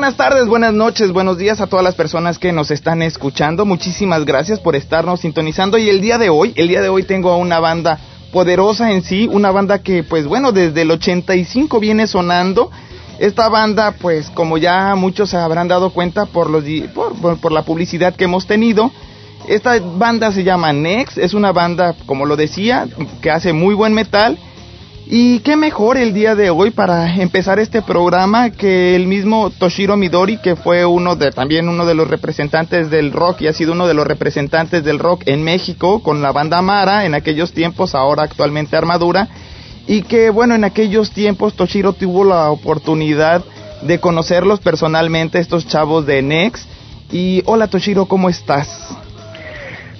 buenas tardes, buenas noches, buenos días a todas las personas que nos están escuchando. Muchísimas gracias por estarnos sintonizando y el día de hoy, el día de hoy tengo a una banda poderosa en sí, una banda que pues bueno, desde el 85 viene sonando. Esta banda pues como ya muchos se habrán dado cuenta por los por, por la publicidad que hemos tenido, esta banda se llama Nex, es una banda como lo decía, que hace muy buen metal y qué mejor el día de hoy para empezar este programa que el mismo Toshiro Midori, que fue uno de también uno de los representantes del rock y ha sido uno de los representantes del rock en México con la banda Mara en aquellos tiempos, ahora actualmente Armadura, y que bueno, en aquellos tiempos Toshiro tuvo la oportunidad de conocerlos personalmente estos chavos de Nex. Y hola Toshiro, ¿cómo estás?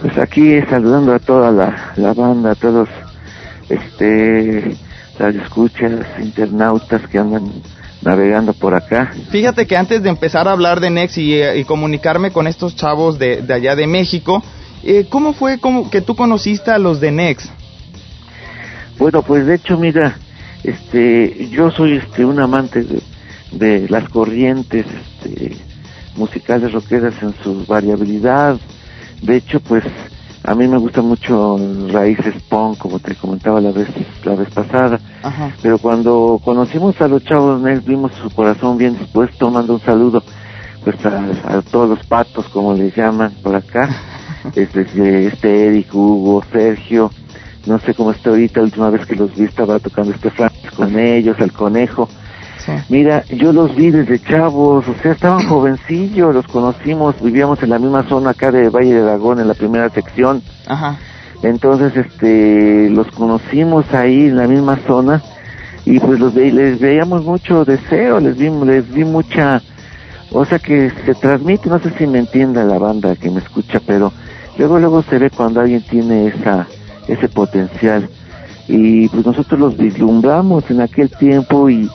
Pues aquí saludando a toda la, banda, a todos este escuchas, internautas que andan navegando por acá. Fíjate que antes de empezar a hablar de Nex y, eh, comunicarme con estos chavos de, de allá de México, eh, ¿cómo fue como que tú conociste a los de Nex? Bueno, pues de hecho, mira, este, yo soy este un amante de, de las corrientes este, musicales rockeras en su variabilidad. De hecho, pues a mí me gusta mucho raíces punk, como te comentaba la vez la vez pasada. Pero cuando conocimos a los chavos Next, vimos su corazón bien dispuesto, mando un saludo pues a, todos los patos, como les llaman por acá. este, este Eric, Hugo, Sergio, no sé cómo está ahorita, la última vez que los vi estaba tocando este Francis con ellos, el conejo. Mira, yo los vi desde chavos, o sea, estaban jovencillos, los conocimos, vivíamos en la misma zona acá de Valle de Dragón, en la primera sección. Ajá. Entonces, este, los conocimos ahí en la misma zona y pues los les veíamos mucho deseo, les vi, les vi mucha, o sea que se transmite, no sé si me entienda la banda que me escucha, pero luego luego se ve cuando alguien tiene esa, ese potencial y pues nosotros los vislumbramos en aquel tiempo y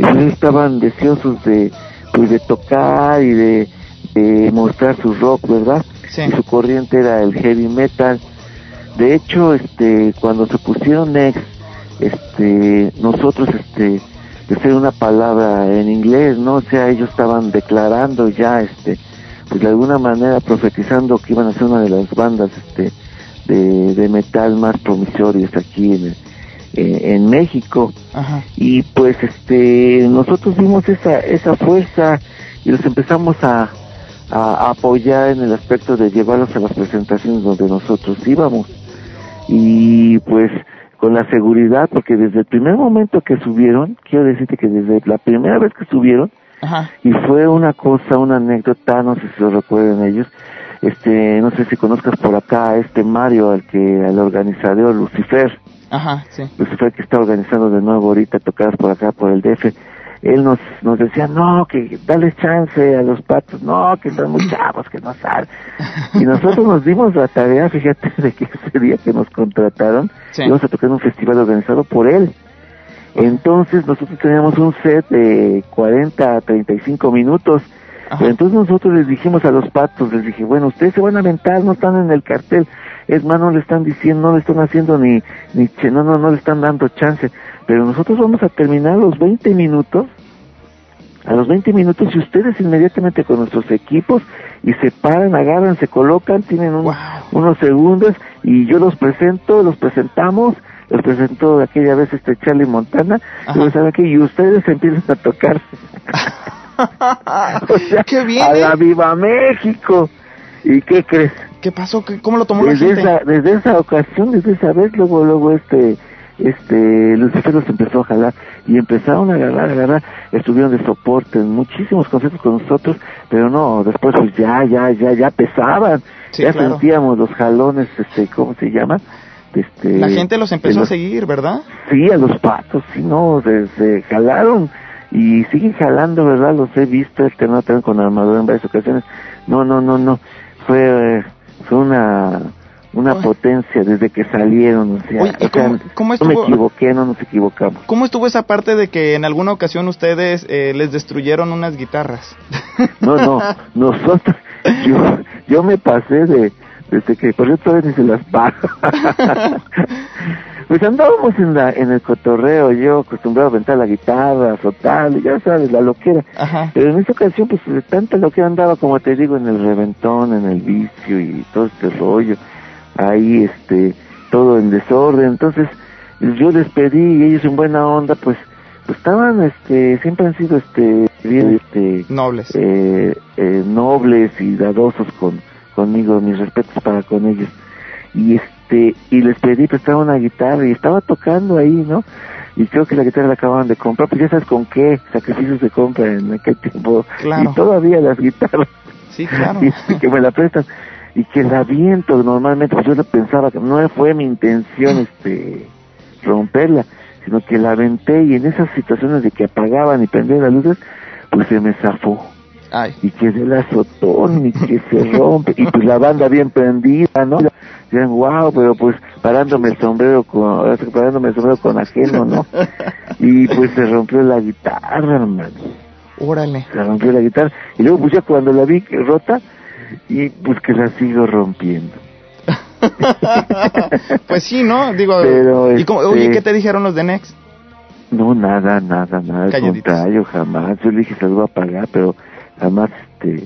y ellos estaban deseosos de pues de tocar y de, mostrar su rock, ¿verdad? Y su corriente era el heavy metal. De hecho, este cuando se pusieron Next, este nosotros este de ser una palabra en inglés, ¿no? O sea, ellos estaban declarando ya este pues de alguna manera profetizando que iban a ser una de las bandas este de, de metal más promisorias aquí en el, eh, en México. Y pues este nosotros vimos esa esa fuerza y los empezamos a, a, apoyar en el aspecto de llevarlos a las presentaciones donde nosotros íbamos. Y pues con la seguridad porque desde el primer momento que subieron quiero decirte que desde la primera vez que subieron y fue una cosa una anécdota no sé si lo recuerden ellos este no sé si conozcas por acá a este Mario al que al organizador Lucifer Ajá, sí. Lucifer que está organizando de nuevo ahorita tocadas por acá, por el DF, él nos, nos decía, no, que dale chance a los patos, no, que son muy chavos, que no saben. Y nosotros nos dimos la tarea, fíjate, de que ese día que nos contrataron, íbamos a tocar un festival organizado por él. Entonces nosotros teníamos un set de 40 a 35 minutos. Entonces nosotros les dijimos a los patos, les dije, bueno, ustedes se van a aventar, no están en el cartel, es más, no le están diciendo, no le están haciendo ni, ni, no, no, no le están dando chance. Pero nosotros vamos a terminar los 20 minutos, a los 20 minutos, y ustedes inmediatamente con nuestros equipos, y se paran, agarran, se colocan, tienen unos segundos, y yo los presento, los presentamos, los presentó de aquella vez este Charlie Montana, y, ¿saben y ustedes empiezan a tocar. o sea, ¿Qué viene? a la Viva México. ¿Y qué crees? ¿Qué pasó? ¿Cómo lo tomó desde la gente? Esa, desde esa ocasión, desde esa vez, luego, luego este, este, Lucifer los empezó a jalar y empezaron a agarrar, a agarrar, estuvieron de soporte en muchísimos conciertos con nosotros, pero no, después pues ya, ya, ya, ya pesaban, ya sentíamos los jalones, este, ¿cómo se llama? Este, la gente los empezó a seguir, ¿verdad? Sí, a los patos, sí, no, se, jalaron y siguen jalando, ¿verdad? Los he visto, este no con armadura en varias ocasiones. No, no, no, no. Fue, eh, fue una una potencia desde que salieron, o sea, ¿cómo, no me equivoqué, no nos equivocamos. ¿Cómo estuvo esa parte de que en alguna ocasión ustedes eh, les destruyeron unas guitarras? No, no, nosotros, yo, yo me pasé de, desde que por eso ni se las pago. pues andábamos en la en el cotorreo, yo acostumbrado a aventar la guitarra, y ya sabes, la loquera. Pero en esta ocasión, pues de tanta loquera andaba, como te digo, en el reventón, en el vicio y todo este rollo. Ahí, este, todo en desorden. Entonces, yo les pedí y ellos en buena onda, pues, pues estaban, este, siempre han sido, este, bien, este, nobles, eh, eh, nobles y dadosos con conmigo, mis respetos para con ellos. Y este, y les pedí prestar una guitarra y estaba tocando ahí, ¿no? Y creo que la guitarra la acababan de comprar, pues ya sabes con qué sacrificios se compra en aquel tiempo. Y todavía las guitarras. Sí, claro. y, que me la prestan y que la viento normalmente, pues yo pensaba que no fue mi intención este romperla, sino que la aventé y en esas situaciones de que apagaban y prendían las luces, pues se me zafó. Y que el azotón y que se rompe, y pues la banda bien prendida, ¿no? Dicen, wow, pero pues parándome el sombrero con, parándome el sombrero con ajeno, ¿no? Y pues se rompió la guitarra, hermano. Órale. Se rompió la guitarra. Y luego pues ya cuando la vi rota, y pues que la sigo rompiendo. pues sí, ¿no? Digo, ¿y oye, este ¿qué te dijeron los de Next? No, nada, nada, nada, al contrario, jamás. Yo le dije, se lo voy a pagar, pero jamás, este,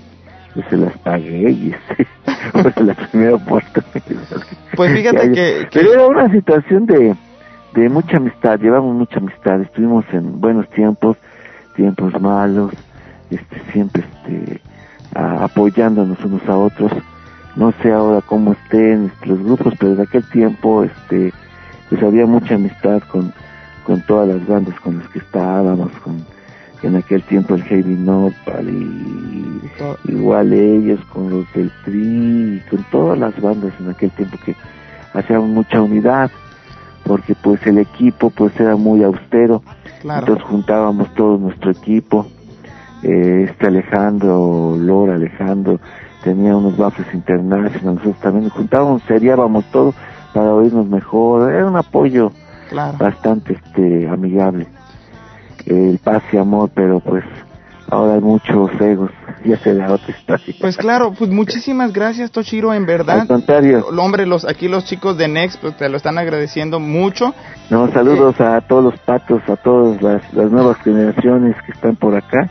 pues se las pagué y este, fue la primera oportunidad. Pues fíjate que, Pero era una situación de, de mucha amistad, llevamos mucha amistad, estuvimos en buenos tiempos, tiempos malos, este, siempre, este, apoyándonos unos a otros. No sé ahora cómo estén los grupos, pero en aquel tiempo este pues había mucha amistad con, con todas las bandas con las que estábamos, con en aquel tiempo el Heavy Nopal y igual ellos con los del Tri con todas las bandas en aquel tiempo que hacían mucha unidad porque pues el equipo pues era muy austero. Entonces juntábamos todo nuestro equipo. Eh, este Alejandro, Lora Alejandro, tenía unos baffles internacionales, nosotros también juntábamos, seriábamos todo para oírnos mejor, era un apoyo bastante este amigable, el paz y amor, pero pues ahora hay muchos egos, ya se la otra historia. Pues claro, pues muchísimas gracias Toshiro, en verdad. Al contrario. Hombre, los, aquí los chicos de Next pues, te lo están agradeciendo mucho. No, saludos a todos los patos, a todas las, las nuevas generaciones que están por acá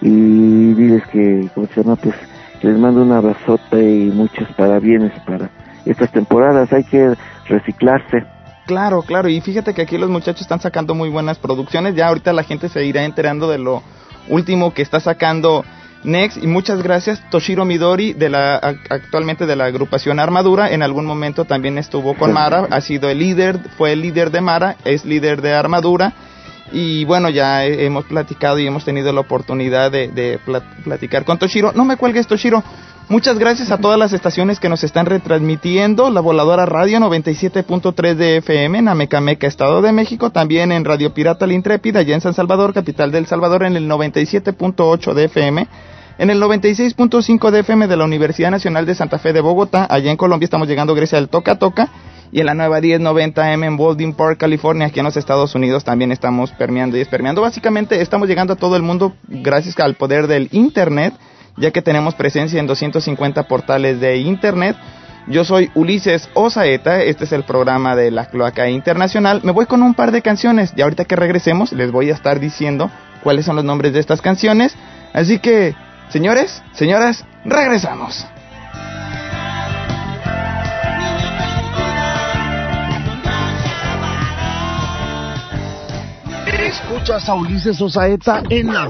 y diles que, ¿cómo se llama? Pues les mando una abrazota y muchos parabienes para estas temporadas. Hay que reciclarse. Claro, claro, y fíjate que aquí los muchachos están sacando muy buenas producciones. Ya ahorita la gente se irá enterando de lo último que está sacando Next. Y muchas gracias, Toshiro Midori, de la, actualmente de la agrupación Armadura. En algún momento también estuvo con Mara, ha sido el líder, fue el líder de Mara, es líder de Armadura y bueno, ya hemos platicado y hemos tenido la oportunidad de, platicar con Toshiro. No me cuelgues, Toshiro. Muchas gracias a todas las estaciones que nos están retransmitiendo. La Voladora Radio 97.3 de FM en Amecameca, Estado de México. También en Radio Pirata La Intrépida, allá en San Salvador, capital del Salvador, en el 97.8 de FM. En el 96.5 de FM de la Universidad Nacional de Santa Fe de Bogotá. Allá en Colombia estamos llegando gracias al Toca Toca y en la nueva 1090M en Baldwin Park, California, aquí en los Estados Unidos también estamos permeando y espermeando. Básicamente estamos llegando a todo el mundo gracias al poder del Internet, ya que tenemos presencia en 250 portales de Internet. Yo soy Ulises Osaeta, este es el programa de la Cloaca Internacional. Me voy con un par de canciones y ahorita que regresemos les voy a estar diciendo cuáles son los nombres de estas canciones. Así que, señores, señoras, regresamos. Escuchas a Ulises Osaeta en la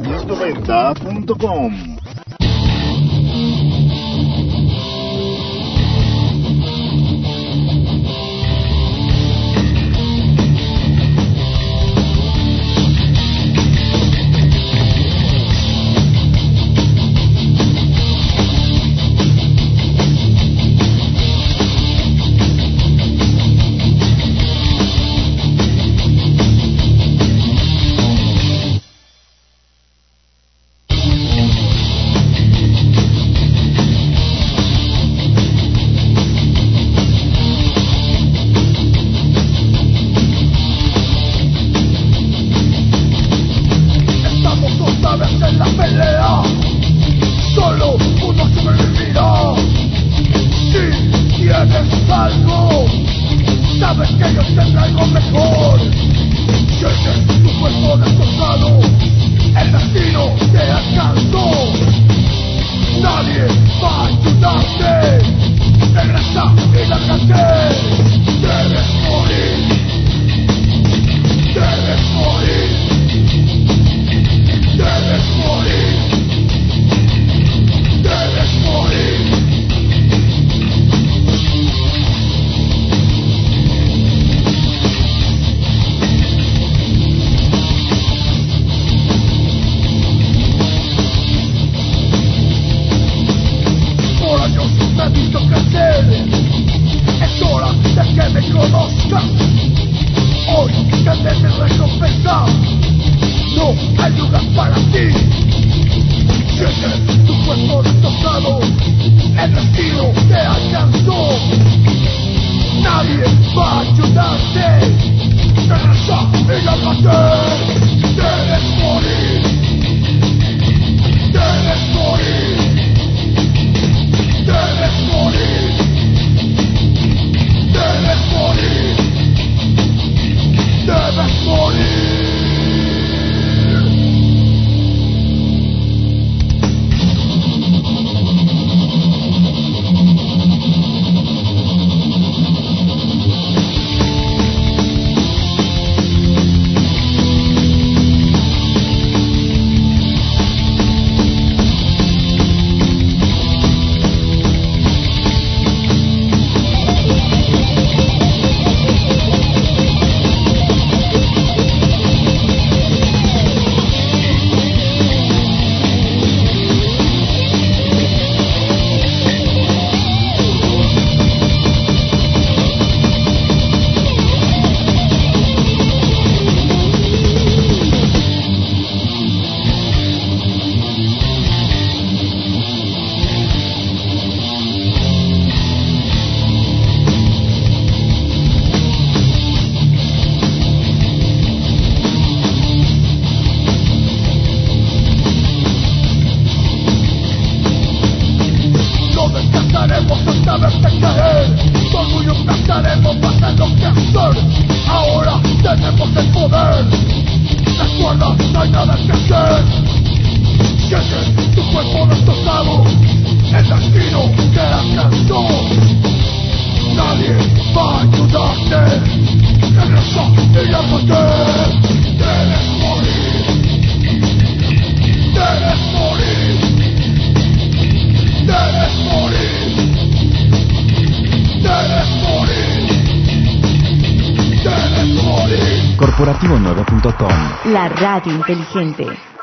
La radio inteligente.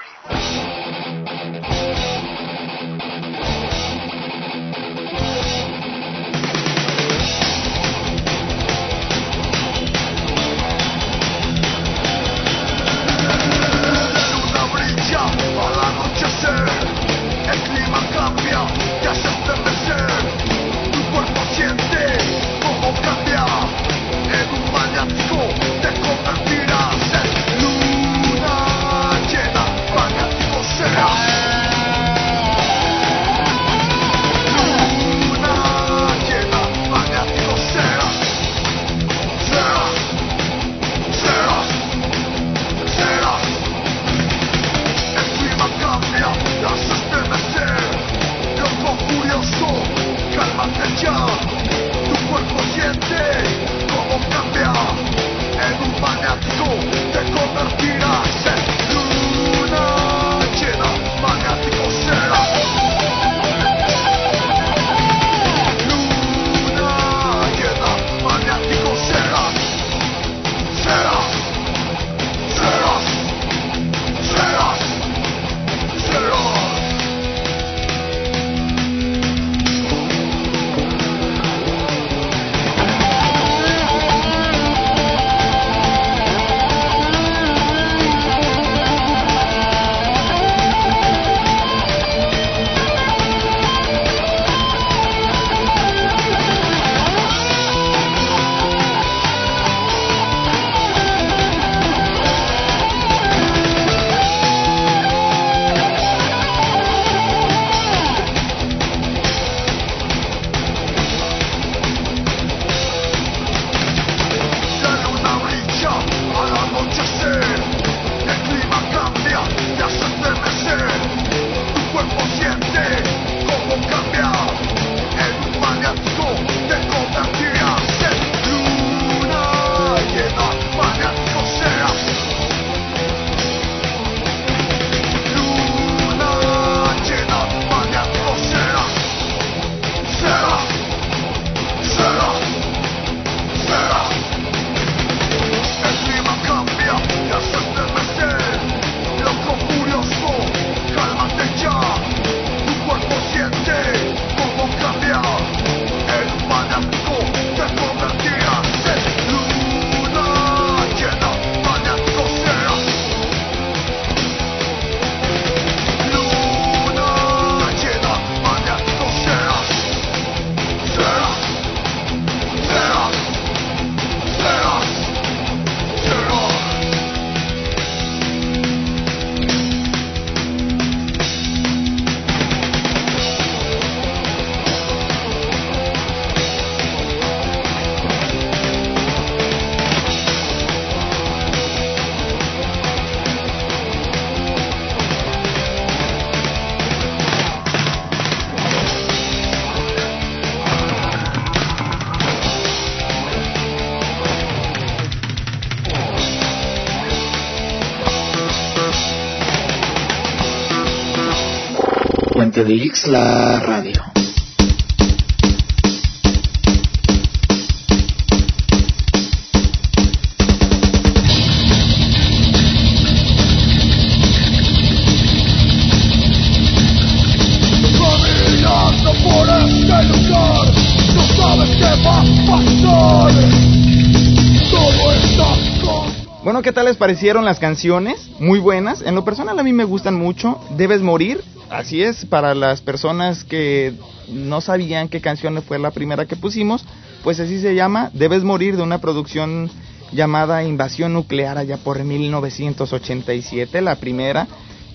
Todo está con... Bueno, ¿qué tal les parecieron las canciones? Muy buenas. En lo personal a mí me gustan mucho. Debes morir. Así es, para las personas que no sabían qué canción fue la primera que pusimos, pues así se llama Debes morir de una producción llamada Invasión Nuclear allá por 1987, la primera.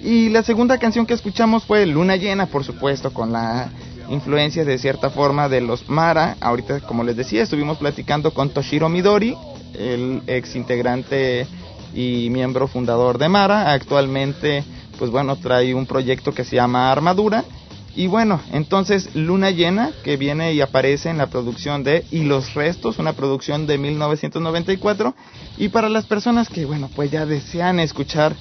Y la segunda canción que escuchamos fue Luna Llena, por supuesto, con la influencia de cierta forma de los Mara. Ahorita, como les decía, estuvimos platicando con Toshiro Midori, el ex integrante y miembro fundador de Mara. Actualmente, pues bueno, trae un proyecto que se llama Armadura. Y bueno, entonces Luna Llena, que viene y aparece en la producción de Y los Restos, una producción de 1994. Y para las personas que, bueno, pues ya desean escuchar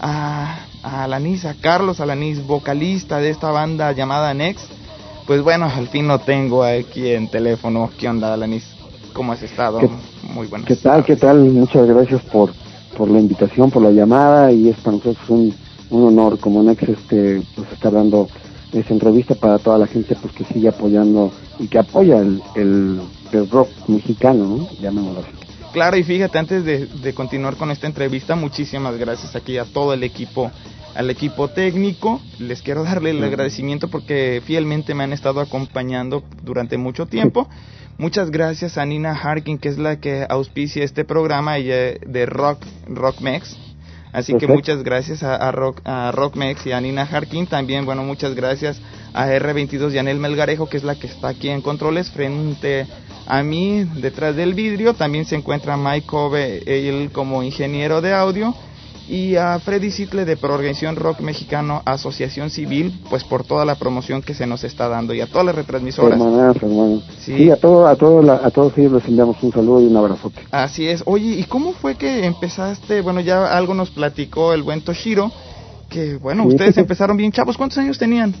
a, a Alanis, a Carlos Alanis, vocalista de esta banda llamada Next, pues bueno, al fin lo tengo aquí en teléfono. ¿Qué onda, Alanis? ¿Cómo has estado? ¿Qué- Muy buenas. ¿Qué tal? ¿Qué tal? Muchas gracias por, por la invitación, por la llamada y es para nosotros un, un honor como Nex este, pues estar dando esta entrevista para toda la gente pues que sigue apoyando y que apoya el, el, el rock mexicano, ¿no? Llamémoslo así. Claro, y fíjate, antes de, de continuar con esta entrevista, muchísimas gracias aquí a todo el equipo, al equipo técnico. Les quiero darle el agradecimiento porque fielmente me han estado acompañando durante mucho tiempo. Muchas gracias a Nina Harkin, que es la que auspicia este programa, ella de Rock, Rockmex. Así que muchas gracias a, a, Rock, a Rockmex y a Nina Harkin. También, bueno, muchas gracias a R22 Yanel Melgarejo, que es la que está aquí en controles frente a mí, detrás del vidrio. También se encuentra Mike Cove, él como ingeniero de audio. Y a Freddy Sitle de Proorganización Rock Mexicano Asociación Civil, pues por toda la promoción que se nos está dando y a todas las retransmisoras. Hermanas. Sí. Sí, a, todo, a, todo la- a todos ellos les enviamos un saludo y un abrazote. Así es. Oye, ¿y cómo fue que empezaste? Bueno, ya algo nos platicó el buen Toshiro, que bueno, Sí. ustedes empezaron bien chavos. ¿Cuántos años tenían?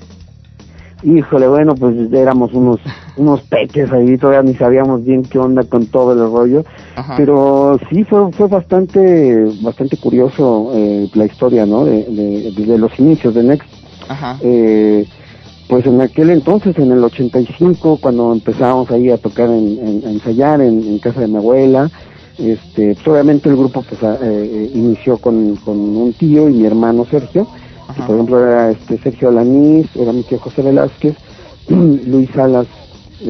Híjole, bueno, pues éramos unos unos peques ahí, todavía ni sabíamos bien qué onda con todo el rollo, Ajá. pero sí fue fue bastante bastante curioso eh, la historia, ¿no? De, los inicios de Next. Ajá. Eh, pues en aquel entonces, en el 85, cuando empezábamos ahí a tocar, en, en- a ensayar en, en casa de mi abuela, este, pues obviamente el grupo pues a- eh, inició con, con un tío y mi hermano Sergio, Ajá. por ejemplo era este Sergio Alanís, era mi tío José Velázquez, Luis Salas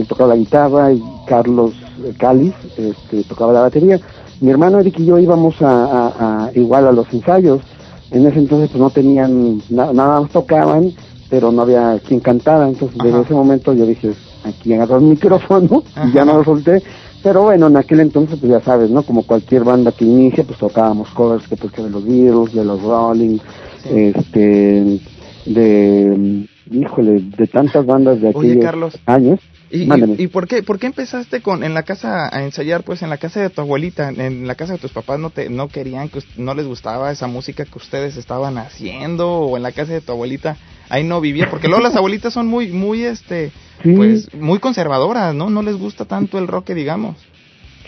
tocaba la guitarra y Carlos eh, Cáliz este, tocaba la batería. Mi hermano Eric y yo íbamos a, a- a- igual a los ensayos. En ese entonces pues no tenían, na- nada más tocaban, pero no había quien cantara. Entonces desde Ajá. ese momento yo dije, aquí agarro el micrófono y ya no lo solté. Pero bueno, en aquel entonces pues ya sabes, ¿no? Como cualquier banda que inicia, pues tocábamos covers que pues que de los Beatles, de los Rolling. Este, de, híjole, de tantas bandas de Oye, aquellos Carlos, años. ¿Y, y, y por qué por qué empezaste con en la casa a ensayar pues en la casa de tu abuelita en la casa de tus papás no te no querían que no les gustaba esa música que ustedes estaban haciendo o en la casa de tu abuelita ahí no vivía porque luego las abuelitas son muy muy este Sí. pues muy conservadoras no no les gusta tanto el rock digamos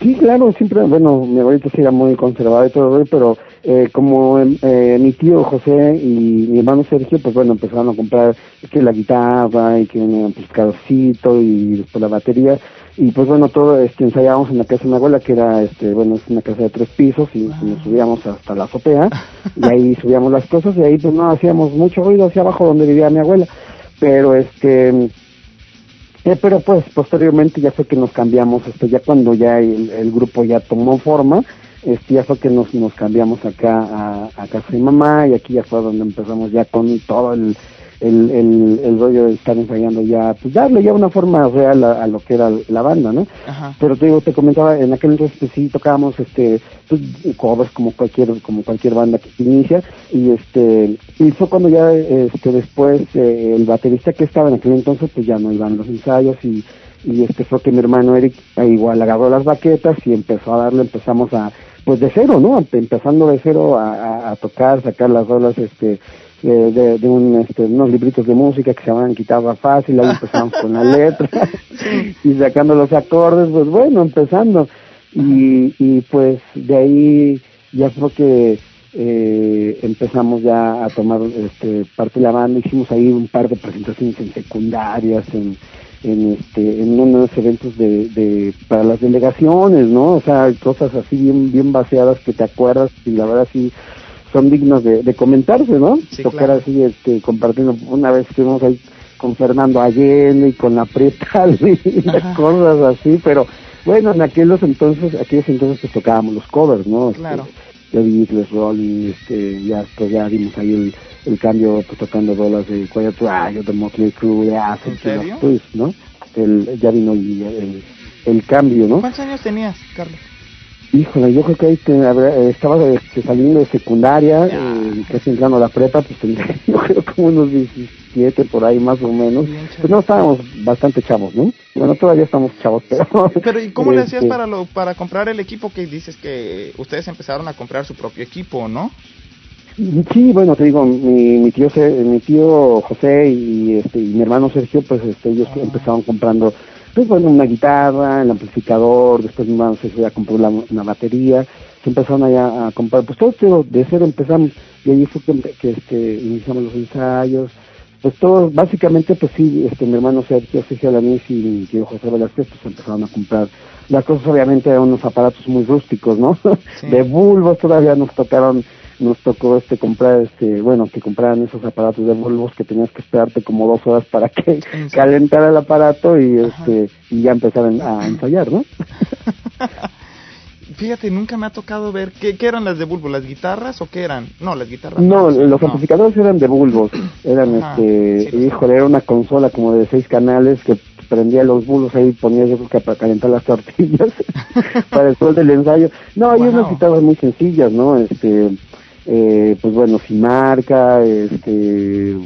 Sí, claro, siempre, bueno, mi abuelita sí era muy conservada y todo, pero eh, como eh, mi tío José y mi hermano Sergio, pues bueno, empezaron a comprar que la guitarra y que un carrocito y después la batería. Y pues bueno, todo este, ensayábamos en la casa de mi abuela, que era, este bueno, es una casa de tres pisos y nos subíamos hasta la azotea y ahí subíamos las cosas y ahí pues no hacíamos mucho ruido hacia abajo donde vivía mi abuela, pero este eh, pero pues posteriormente ya fue que nos cambiamos, este, ya cuando ya el, el grupo ya tomó forma, este, ya fue que nos, nos cambiamos acá a, a casa de mamá y aquí ya fue donde empezamos ya con todo el, el, el, el rollo de estar ensayando ya, pues darle ya una forma real a, a lo que era la banda, ¿no? Ajá. Pero te digo, te comentaba, en aquel entonces pues, sí tocábamos este pues, covers como cualquier como cualquier banda que inicia y este y fue cuando ya este después eh, el baterista que estaba en aquel entonces pues ya no iban los ensayos y y este fue que mi hermano Eric eh, igual agarró las baquetas y empezó a darle empezamos a pues de cero no empezando de cero a, a, tocar sacar las rolas este de, de, de un, este, unos libritos de música que se llamaban Guitarra Fácil, ahí empezamos con la letra y sacando los acordes, pues bueno, empezando. Y, y pues de ahí ya fue que eh, empezamos ya a tomar este, parte de la banda, hicimos ahí un par de presentaciones en secundarias, en, en este en unos eventos de, de para las delegaciones no o sea cosas así bien bien vaciadas que te acuerdas y la verdad sí son dignos de, de comentarse no Sí, tocar claro. así este compartiendo. Una vez estuvimos ahí con Fernando Allende y con la Preta y Ajá. cosas así pero bueno en aquellos entonces aquellos entonces pues tocábamos los covers no Este, Claro. de Beatles, Rolling, este, ya pues ya dimos ahí el, el cambio pues tocando bolas de Quiet Riot, de Motley Crue, de Acid, pues, ¿no? El, ya vino el, el, el cambio, ¿no? ¿Cuántos años tenías, Carlos? Híjole, yo creo que ahí te- habrá- eh, estaba este, saliendo de secundaria, Ya. eh, casi entrando a la prepa, pues tendría yo creo como unos 17 por ahí más o menos. Pues no estábamos bastante chavos, ¿no? Bueno, todavía estamos chavos, pero... Pero ¿y cómo le hacías este, para lo, para comprar el equipo que dices que ustedes empezaron a comprar su propio equipo, ¿no? Sí, bueno, te digo, mi, mi tío Se- mi tío José y este y mi hermano Sergio, pues este ellos Ah. empezaron comprando pues bueno, una guitarra, el amplificador, después mi hermano Sergio ya compró la- una batería, se empezaron allá a comprar, pues todo, todo de cero empezamos y allí fue que, que, este iniciamos los ensayos, pues todo, básicamente pues sí, este mi hermano Sergio, Sergio Alanís y mi tío José Velázquez pues empezaron a comprar las cosas obviamente eran unos aparatos muy rústicos, ¿no? Sí. De bulbos todavía nos tocaron nos tocó este comprar este bueno que compraran esos aparatos de bulbos que tenías que esperarte como dos horas para que calentara el aparato y Ajá. este y ya empezaran a ensayar no Fíjate, nunca me ha tocado ver qué, qué eran las de bulbo, las guitarras o qué eran. No, las guitarras. no los amplificadores eran de bulbos eran Ajá, este sí, híjole era una consola como de seis canales que prendía los bulbos ahí ponías yo creo que para calentar las tortillas para el sol del ensayo no hay Wow. unas guitarras muy sencillas no este eh, pues bueno sin marca este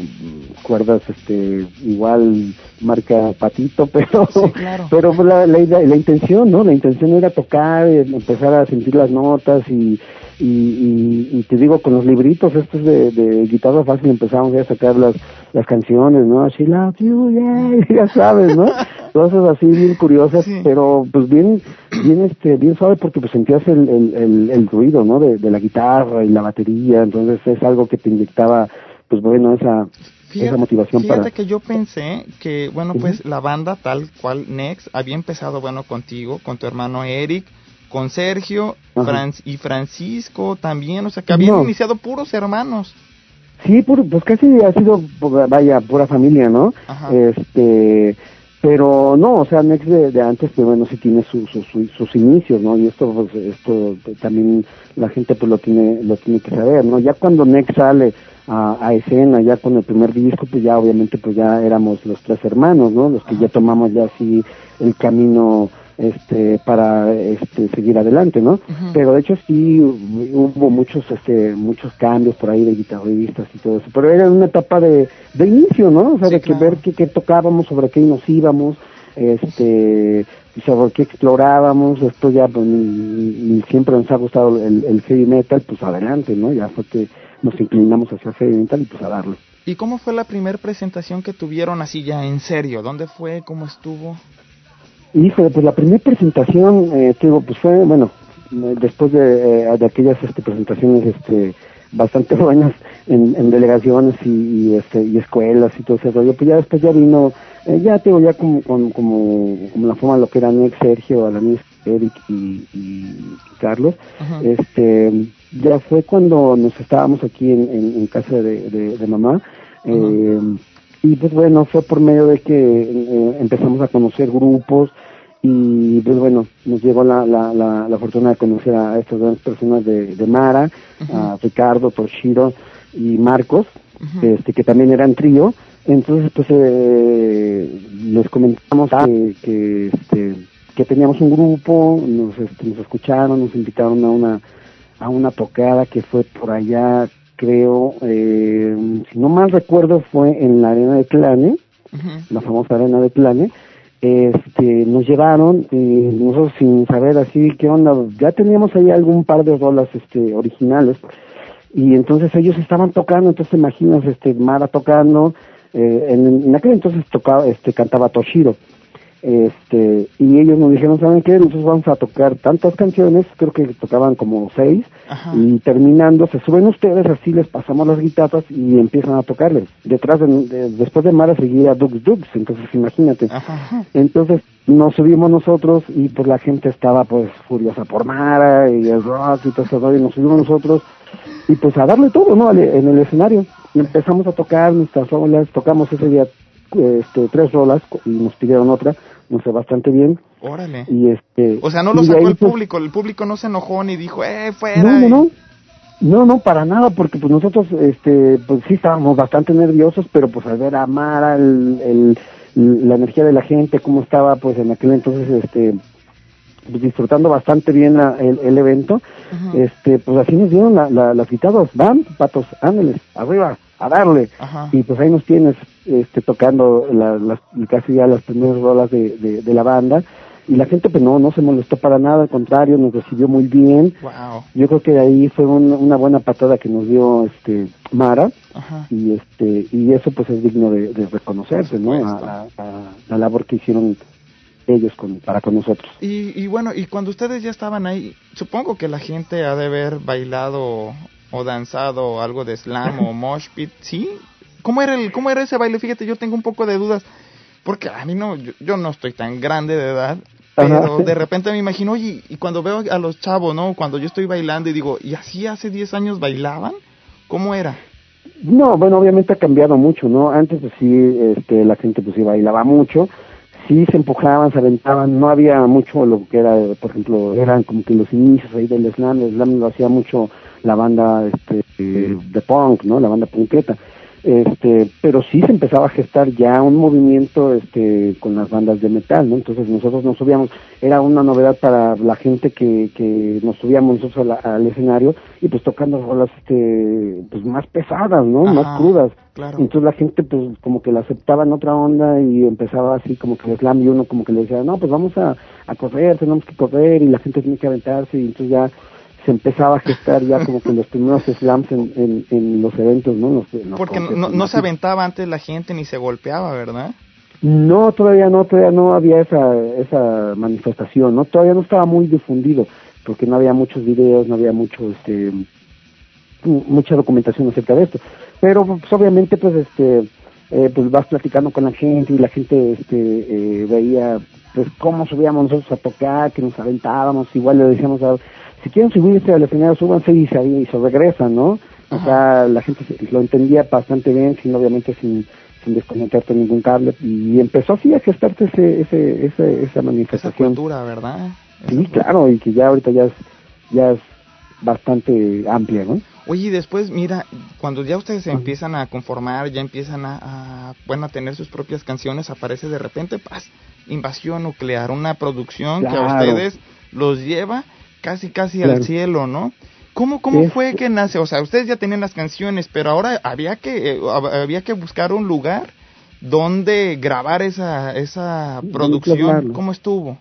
cuerdas este igual marca patito pero Sí, claro. pero la, la, la intención no la intención era tocar eh, empezar a sentir las notas y y, y, y te digo con los libritos estos de, de guitarra fácil empezamos ya a sacar las las canciones no loves you yeah ya sabes no cosas así bien curiosas Sí. pero pues bien bien este bien suave porque pues sentías el el, el, el ruido no de, de la guitarra y la batería entonces es algo que te inyectaba pues bueno esa esa motivación fíjate para que yo pensé que, bueno, pues la banda tal cual Next había empezado, bueno, contigo, con tu hermano Eric, con Sergio. Fran- y Francisco también, o sea, que habían No. iniciado puros hermanos. Sí, puro- pues casi ha sido, vaya, pura familia, ¿no? Ajá. Este, pero no, o sea, Next de, de antes, pues bueno, sí tiene su- su- su- sus inicios, ¿no? Y esto, pues, esto también la gente pues lo tiene, lo tiene que saber, ¿no? Ya cuando Next sale a, a escena, ya con el primer disco, pues ya obviamente pues ya éramos los tres hermanos, ¿no? Los que Ajá. ya tomamos ya así el camino este para este seguir adelante no pero de hecho sí hubo muchos este muchos cambios por ahí de guitarristas y todo eso pero era una etapa de, de inicio no o sea Sí, de que claro. ver qué, qué tocábamos sobre qué nos íbamos este y sobre qué explorábamos esto ya pues, ni siempre nos ha gustado el, el heavy metal pues adelante no ya fue que nos inclinamos hacia el heavy metal y pues a darle ¿Y cómo fue la primera presentación que tuvieron así ya en serio? ¿Dónde fue? ¿Cómo estuvo? Híjole, pues la primera presentación, eh, te digo, pues fue, bueno, después de, eh, de aquellas este, presentaciones este, bastante buenas en, en delegaciones y, y, este, y escuelas y todo ese rollo, pues ya después ya vino, eh, ya te digo, ya como, como, como, como la forma de lo que eran ex Sergio, Alanis, Eric y, y Carlos, Ajá. este ya fue cuando nos estábamos aquí en, en, en casa de, de, de mamá eh, y pues bueno fue por medio de que eh, empezamos a conocer grupos y pues bueno nos llegó la, la, la, la fortuna de conocer a estas grandes personas de, de Mara a Ricardo Toshiro y Marcos este que también eran trío. Entonces pues eh, les comentamos que, que este que teníamos un grupo nos este, nos escucharon nos invitaron a una a una tocada que fue por allá creo eh, si no mal recuerdo fue en la arena de Tlane Ujú. la famosa arena de Tlane este nos llevaron y nosotros sin saber así qué onda ya teníamos ahí algún par de rolas este originales y entonces ellos estaban tocando, entonces te imaginas este Mara tocando, eh, en, en aquel entonces tocaba, este cantaba Toshiro, este y ellos nos dijeron saben qué nosotros vamos a tocar tantas canciones creo que tocaban como seis Ajá. y terminando se suben ustedes así les pasamos las guitarras y empiezan a tocarles. Detrás de, de- después de Mara seguía Dux Dux entonces imagínate. Ajá. entonces nos subimos nosotros y pues la gente estaba pues furiosa por Mara y el rock y todo eso y nos subimos nosotros y pues a darle todo no Al- en el escenario. Y empezamos a tocar nuestras rolas tocamos ese día este, tres rolas y nos pidieron otra nos fue bastante bien Órale. y este O sea, no lo sacó el pues, público, el público no se enojó ni dijo, eh, fuera. no, no, no. No, no, para nada, porque pues nosotros, este, pues sí estábamos bastante nerviosos, pero pues al ver a Mara, el, el- la energía de la gente, cómo estaba, pues en aquel entonces, este, pues, disfrutando bastante bien la- el, el evento, este, pues así nos dieron la, la, las guitarras, van, patos, ándeles, arriba, a darle, Ajá. y pues ahí nos tienes, este, tocando la- las, casi ya las primeras rolas de, de, de la banda, y la gente pues no, no se molestó para nada, al contrario, nos recibió muy bien, Wow. yo creo que de ahí fue un- una buena patada que nos dio este Mara. Ajá. y este y eso pues es digno de, de reconocerse no a- a la labor que hicieron ellos con, para con nosotros. Y, y bueno, y cuando ustedes ya estaban ahí, supongo que la gente ha de haber bailado o danzado algo de slam o mosh pit, ¿sí? ¿Cómo era, el, ¿Cómo era ese baile? Fíjate, yo tengo un poco de dudas, porque a mí no, yo, yo no estoy tan grande de edad, pero de repente me imagino, oye, y cuando veo a los chavos, ¿no? Cuando yo estoy bailando y digo, ¿y así hace 10 años bailaban? ¿Cómo era? no bueno obviamente ha cambiado mucho no antes pues sí este la gente pues sí bailaba mucho sí se empujaban se aventaban no había mucho lo que era por ejemplo eran como que los inicios ahí del slam el slam lo hacía mucho la banda este de punk no la banda punketa este pero sí se empezaba a gestar ya un movimiento este con las bandas de metal no entonces nosotros nos subíamos. Era una novedad para la gente que que nos subíamos nosotros la- al escenario y pues tocando rolas este pues más pesadas no Ajá, más crudas. claro. entonces la gente pues como que la aceptaba en otra onda y empezaba así como que el slam y uno como que le decía no pues vamos a, a correr tenemos que correr y la gente tiene que aventarse y entonces ya se empezaba a gestar ya como que los primeros slams en, en, en los eventos no Los- los Porque no, se aventaba antes la gente ni se golpeaba, ¿verdad? No, todavía no, todavía no había esa, esa manifestación, ¿no? Todavía no estaba muy difundido, porque no había muchos videos, no había mucho, este, mu- mucha documentación acerca de esto. Pero, pues, obviamente, pues, este, eh, pues vas platicando con la gente y la gente, este, eh, veía, pues, cómo subíamos nosotros a tocar, que nos aventábamos, igual le decíamos a, si quieren subirse al escenario, súbanse y se, y se regresan, ¿no? O sea, la gente lo entendía bastante bien, sin obviamente sin, sin desconectarte ningún cable y empezó así a gestarse ese, ese, ese, esa Esa manifestación. cultura, ¿verdad? Sí, claro, y que ya ahorita ya es, ya es bastante amplia, ¿no? Oye, y después, mira, cuando ya ustedes se empiezan a conformar, ya empiezan a, a, bueno, a tener sus propias canciones, aparece de repente, paz, invasión nuclear, una producción que a ustedes los lleva casi, casi Claro. al cielo, ¿no? ¿Cómo, cómo fue que nace? O sea, ustedes ya tenían las canciones, pero ahora había que, eh, hab- había que buscar un lugar donde grabar esa, esa producción. plasmarlo. ¿Cómo estuvo?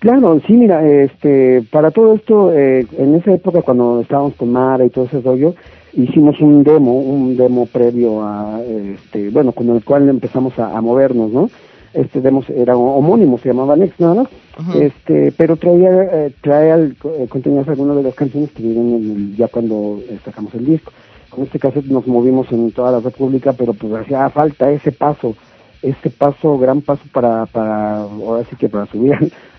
Claro, sí, mira, este, para todo esto, eh, en esa época cuando estábamos con Mara y todo ese rollo, hicimos un demo, un demo previo a, este, bueno, con el cual empezamos a, a movernos, ¿no? Este demo era homónimo, se llamaba Next nada más, este, pero traía, eh, trae al, eh, algunas de las canciones que vienen en el- ya cuando eh, sacamos el disco. Con este cassette nos movimos en toda la República, pero pues hacía falta ese paso, ese paso, gran paso para, para, ahora sí que para subir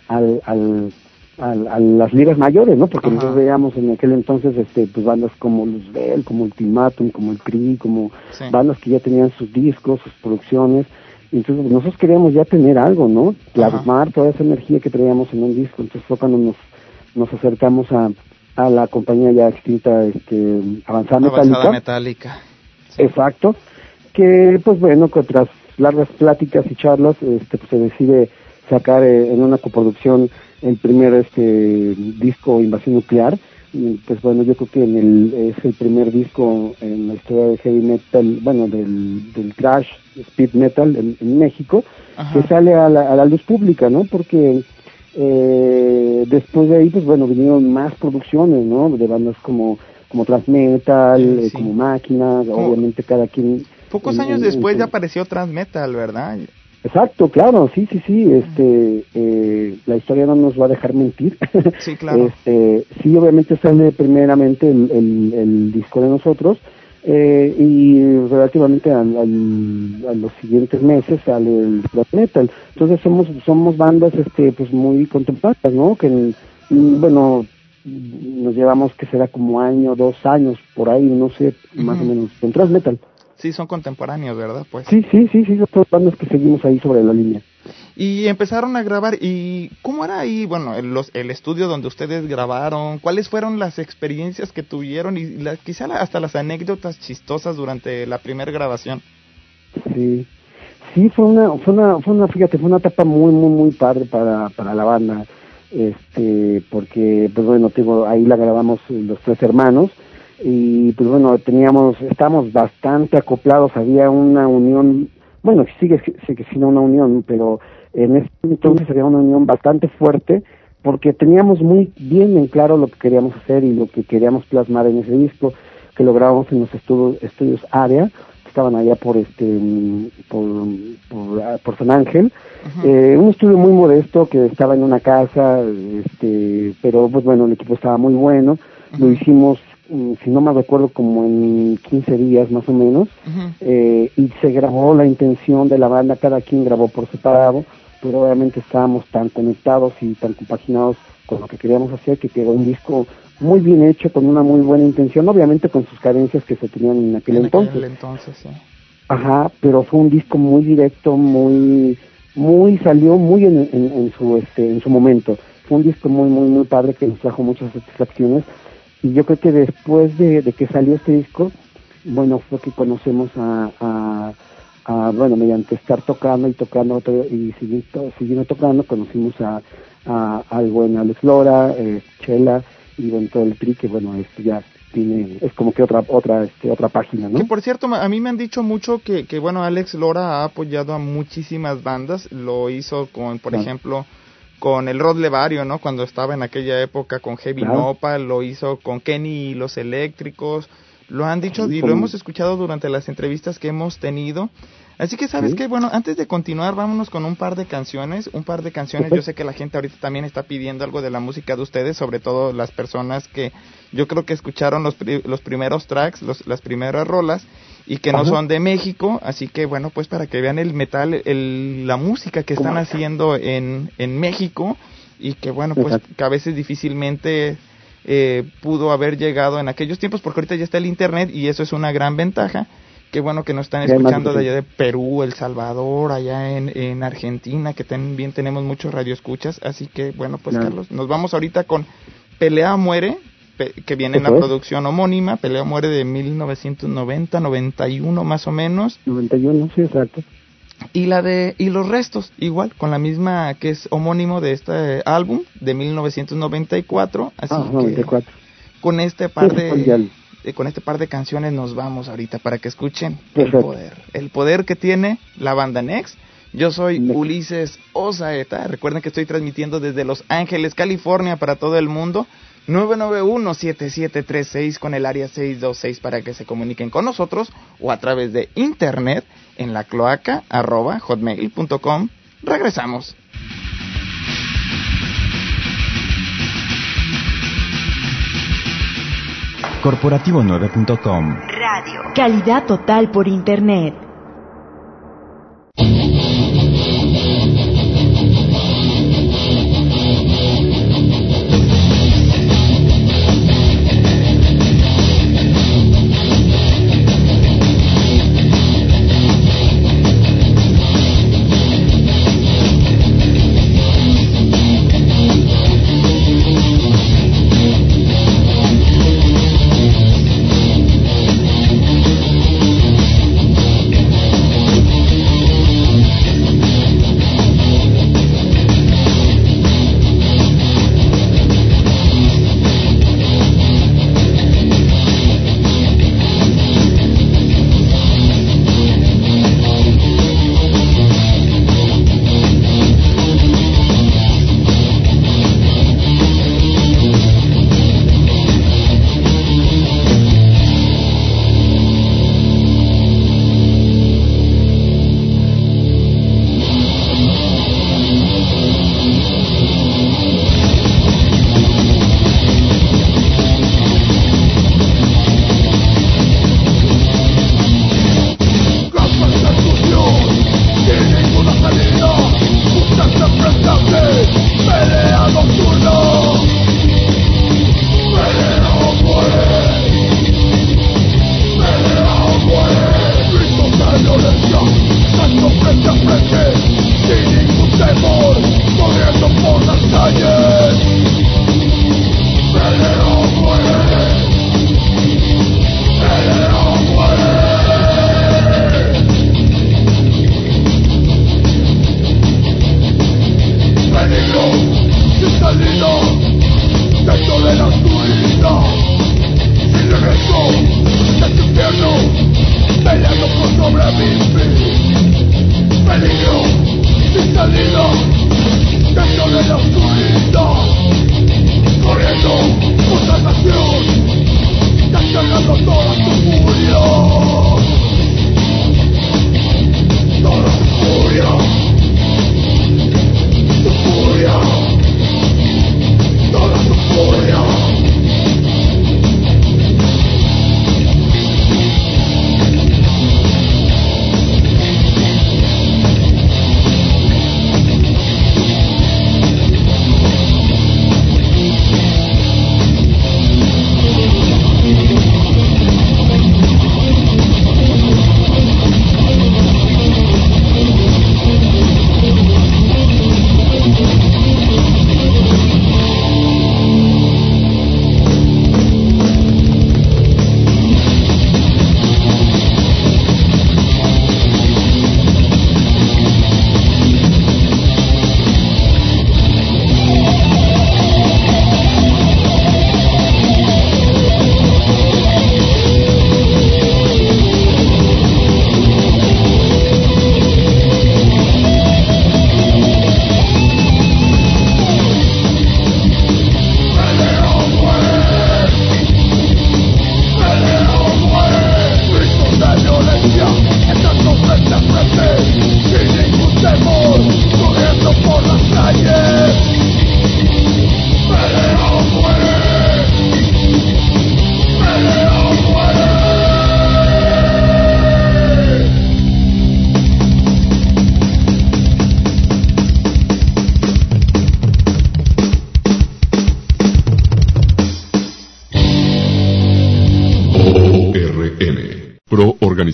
al, al, al- a las ligas mayores, ¿no? Porque Ajá. nosotros veíamos en aquel entonces, este, pues bandas como Luzbel, como Ultimatum, como El Tri, como Sí. bandas que ya tenían sus discos, sus producciones, entonces nosotros queríamos ya tener algo, ¿no? Plasmar toda esa energía que traíamos en un disco, entonces fue cuando nos, nos acercamos a, a la compañía ya extinta, este, Avanzada Avanzada Metálica. metálica. Exacto, que pues bueno, que tras largas pláticas y charlas, este, pues se decide sacar eh, en una coproducción el primer este disco Invasión Nuclear. Y, pues bueno, yo creo que en el, es el primer disco en la historia de heavy metal, bueno, del, del thrash, speed metal en, en México, Ajá. que sale a la, a la luz pública, ¿no? Porque eh, después de ahí, pues bueno, vinieron más producciones, ¿no? De bandas como, como Transmetal, Sí, eh, sí. como Máquinas, obviamente cada quien... Pocos en- años en- después ya apareció Transmetal, ¿verdad? Exacto, claro, sí, sí, sí, este, eh, la historia no nos va a dejar mentir. Sí, claro. Este, sí, obviamente sale primeramente el, el, el disco de nosotros eh, y relativamente al- al- a los siguientes meses sale el black metal. Entonces somos somos bandas, este, pues muy contemporáneas, ¿no? Que bueno nos llevamos que será como año, dos años por ahí, no sé, más o menos con thrash metal. Sí, son contemporáneos, ¿verdad? Pues. Sí, sí, sí, sí, son bandas que seguimos ahí sobre la línea. Y empezaron a grabar. ¿Y cómo era ahí, bueno, el, los, el estudio donde ustedes grabaron? ¿Cuáles fueron las experiencias que tuvieron y la- quizá la- hasta las anécdotas chistosas durante la primera grabación? Sí, sí fue una, fue una, fue una, fíjate, fue una etapa muy, muy, muy padre para, para la banda, este, porque, pues bueno, tengo, ahí la grabamos los tres hermanos y, pues bueno, teníamos, estábamos bastante acoplados, había una unión, bueno, sigue, sigue siendo una unión, pero en ese entonces había una unión bastante fuerte porque teníamos muy bien en claro lo que queríamos hacer y lo que queríamos plasmar en ese disco que lo grabamos en los estudios, estudios área estaban allá por este por por, ah, por San Ángel. Eh, un estudio muy modesto que estaba en una casa este pero pues bueno el equipo estaba muy bueno. Lo hicimos si no me recuerdo como en 15 días más o menos eh, y se grabó la intención de la banda, cada quien grabó por separado, pero obviamente estábamos tan conectados y tan compaginados con lo que queríamos hacer que quedó un disco muy bien hecho, con una muy buena intención, obviamente con sus carencias que se tenían en aquel En entonces. aquel entonces, sí. Ajá, pero fue un disco muy directo, muy, muy salió muy en, en, en su este, en su momento. Fue un disco muy, muy, muy padre que nos trajo muchas satisfacciones. Y yo creo que después de, de que salió este disco, bueno, fue que conocemos a, a, a, bueno, mediante estar tocando y tocando otro- y seguir to- siguiendo tocando, conocimos a, a, al buen Alex Lora, eh, Chela y bueno, todo el tri que bueno, esto ya tiene, es como que otra, otra, este, otra página, ¿no? Que por cierto, a mí me han dicho mucho que, que, bueno, Alex Lora ha apoyado a muchísimas bandas. Lo hizo con, por Claro. ejemplo, con el Rod Levario, ¿no? Cuando estaba en aquella época con Heavy Claro. Nopal, lo hizo con Kenny y los Eléctricos. Lo han dicho Sí, y lo hemos escuchado durante las entrevistas que hemos tenido. Así que, ¿sabes Sí. qué? Bueno, antes de continuar, vámonos con un par de canciones. Un par de canciones. Yo sé que la gente ahorita también está pidiendo algo de la música de ustedes, sobre todo las personas que yo creo que escucharon los, pri- los primeros tracks, los, las primeras rolas, y que no Ajá. son de México. Así que, bueno, pues para que vean el metal, el, la música que están haciendo en, en México, y que, bueno, pues Exacto. que a veces difícilmente eh, pudo haber llegado en aquellos tiempos, porque ahorita ya está el Internet y eso es una gran ventaja. Qué bueno que nos están escuchando de allá de Perú, El Salvador, allá en, en Argentina, que también tenemos muchos radioescuchas. Así que, bueno, pues. Carlos, nos vamos ahorita con Pelea Muere, que viene en la es. producción homónima, Pelea Muere de 1990, 91 más o menos. 91, sí, exacto. Y la de y los restos, igual, con la misma que es homónimo de este álbum de 1994. Así Ah, que 94. con este par de el- eh, con este par de canciones nos vamos ahorita para que escuchen Perfecto. el poder, el poder que tiene la banda Next. Yo soy. Ulises Osaeta. Recuerden que estoy transmitiendo desde Los Ángeles, California para todo el mundo. 991-7736 con el área 626 para que se comuniquen con nosotros o a través de internet en la cloaca arroba hotmail.com. Regresamos. Corporativo9.com Radio. Calidad total por Internet.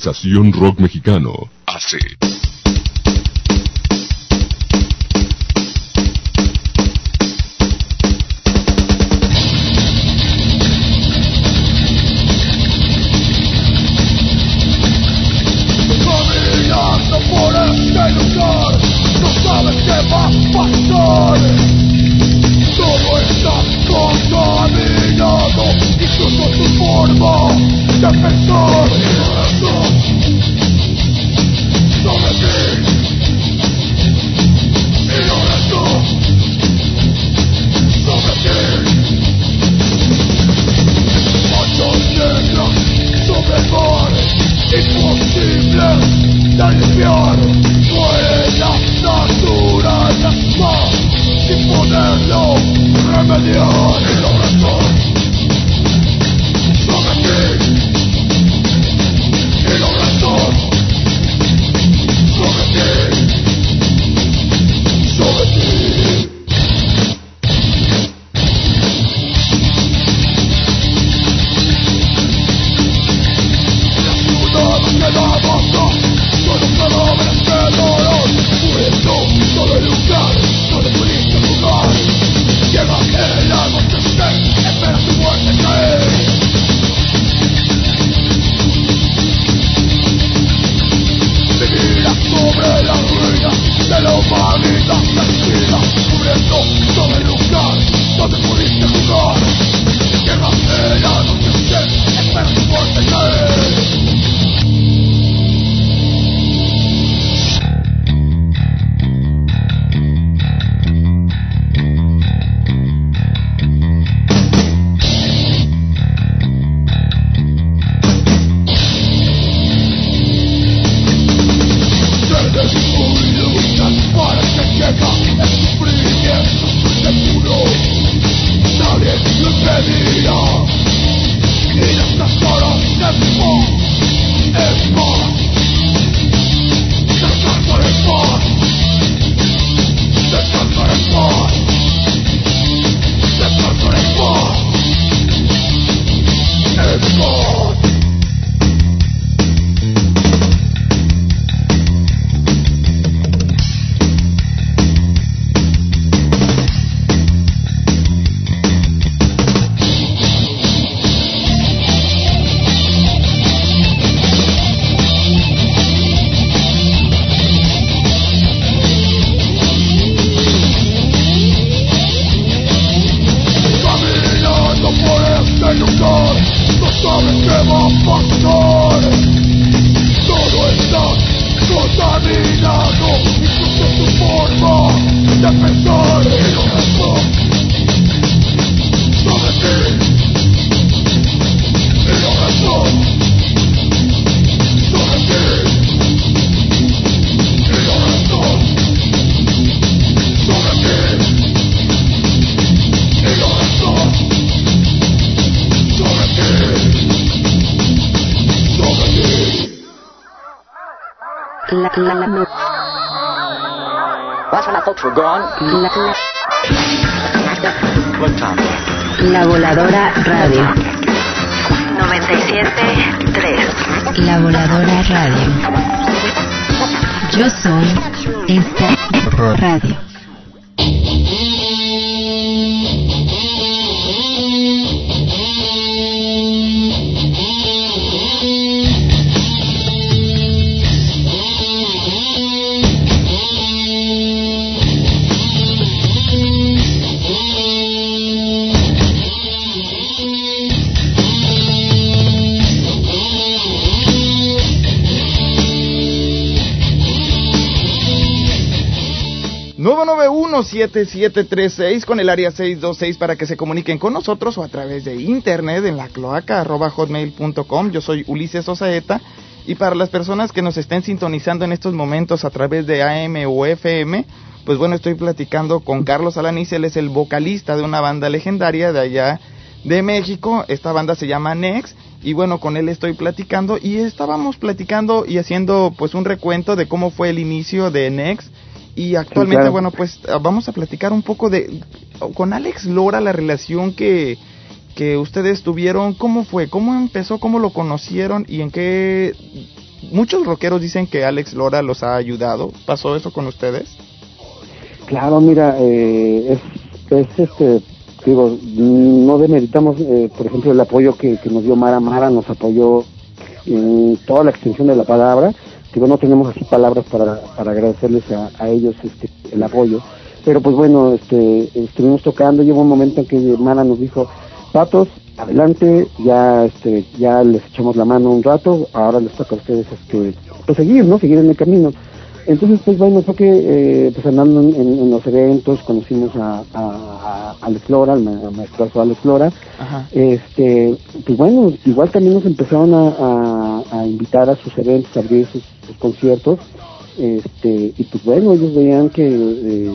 Organización Rock Mexicano, AC. La, voladora radio. 97.3 La voladora radio. Yo soy esta radio. Seis con el área 626 para que se comuniquen con nosotros o a través de internet en la cloaca hotmail.com. Yo soy Ulises Osaeta y para las personas que nos estén sintonizando en estos momentos a través de AM o FM, pues bueno, estoy platicando con Carlos Alaniz, él es el vocalista de una banda legendaria de allá de México, esta banda se llama Nex y bueno, con él estoy platicando y estábamos platicando y haciendo pues un recuento de cómo fue el inicio de Nex y actualmente, claro. bueno, pues ah, vamos a platicar un poco de con Alex Lora la relación que que ustedes tuvieron, cómo fue, cómo empezó, cómo lo conocieron y en qué muchos rockeros dicen que Alex Lora los ha ayudado. ¿Pasó eso con ustedes? Claro, mira, eh, es, es este, digo, no demeritamos, eh, por ejemplo, el apoyo que, que nos dio Mara Mara, nos apoyó en toda la extensión de la palabra. Digo, no tenemos así palabras para, para agradecerles a, a ellos este, el apoyo. Pero pues bueno, este, estuvimos tocando, llegó un momento en que Mara nos dijo, patos, adelante, ya este, ya les echamos la mano un rato, ahora les toca a ustedes este, pues seguir, ¿no? Seguir en el camino. Entonces, pues bueno, fue que eh, pues andando en, en- los eventos conocimos a, a, a Alex Lora, al ma- maestrazo Alex Lora, Ajá. este, pues bueno, igual también nos empezaron a, a- a invitar a sus eventos, a abrir sus, sus conciertos, este, y pues bueno, ellos veían que, eh,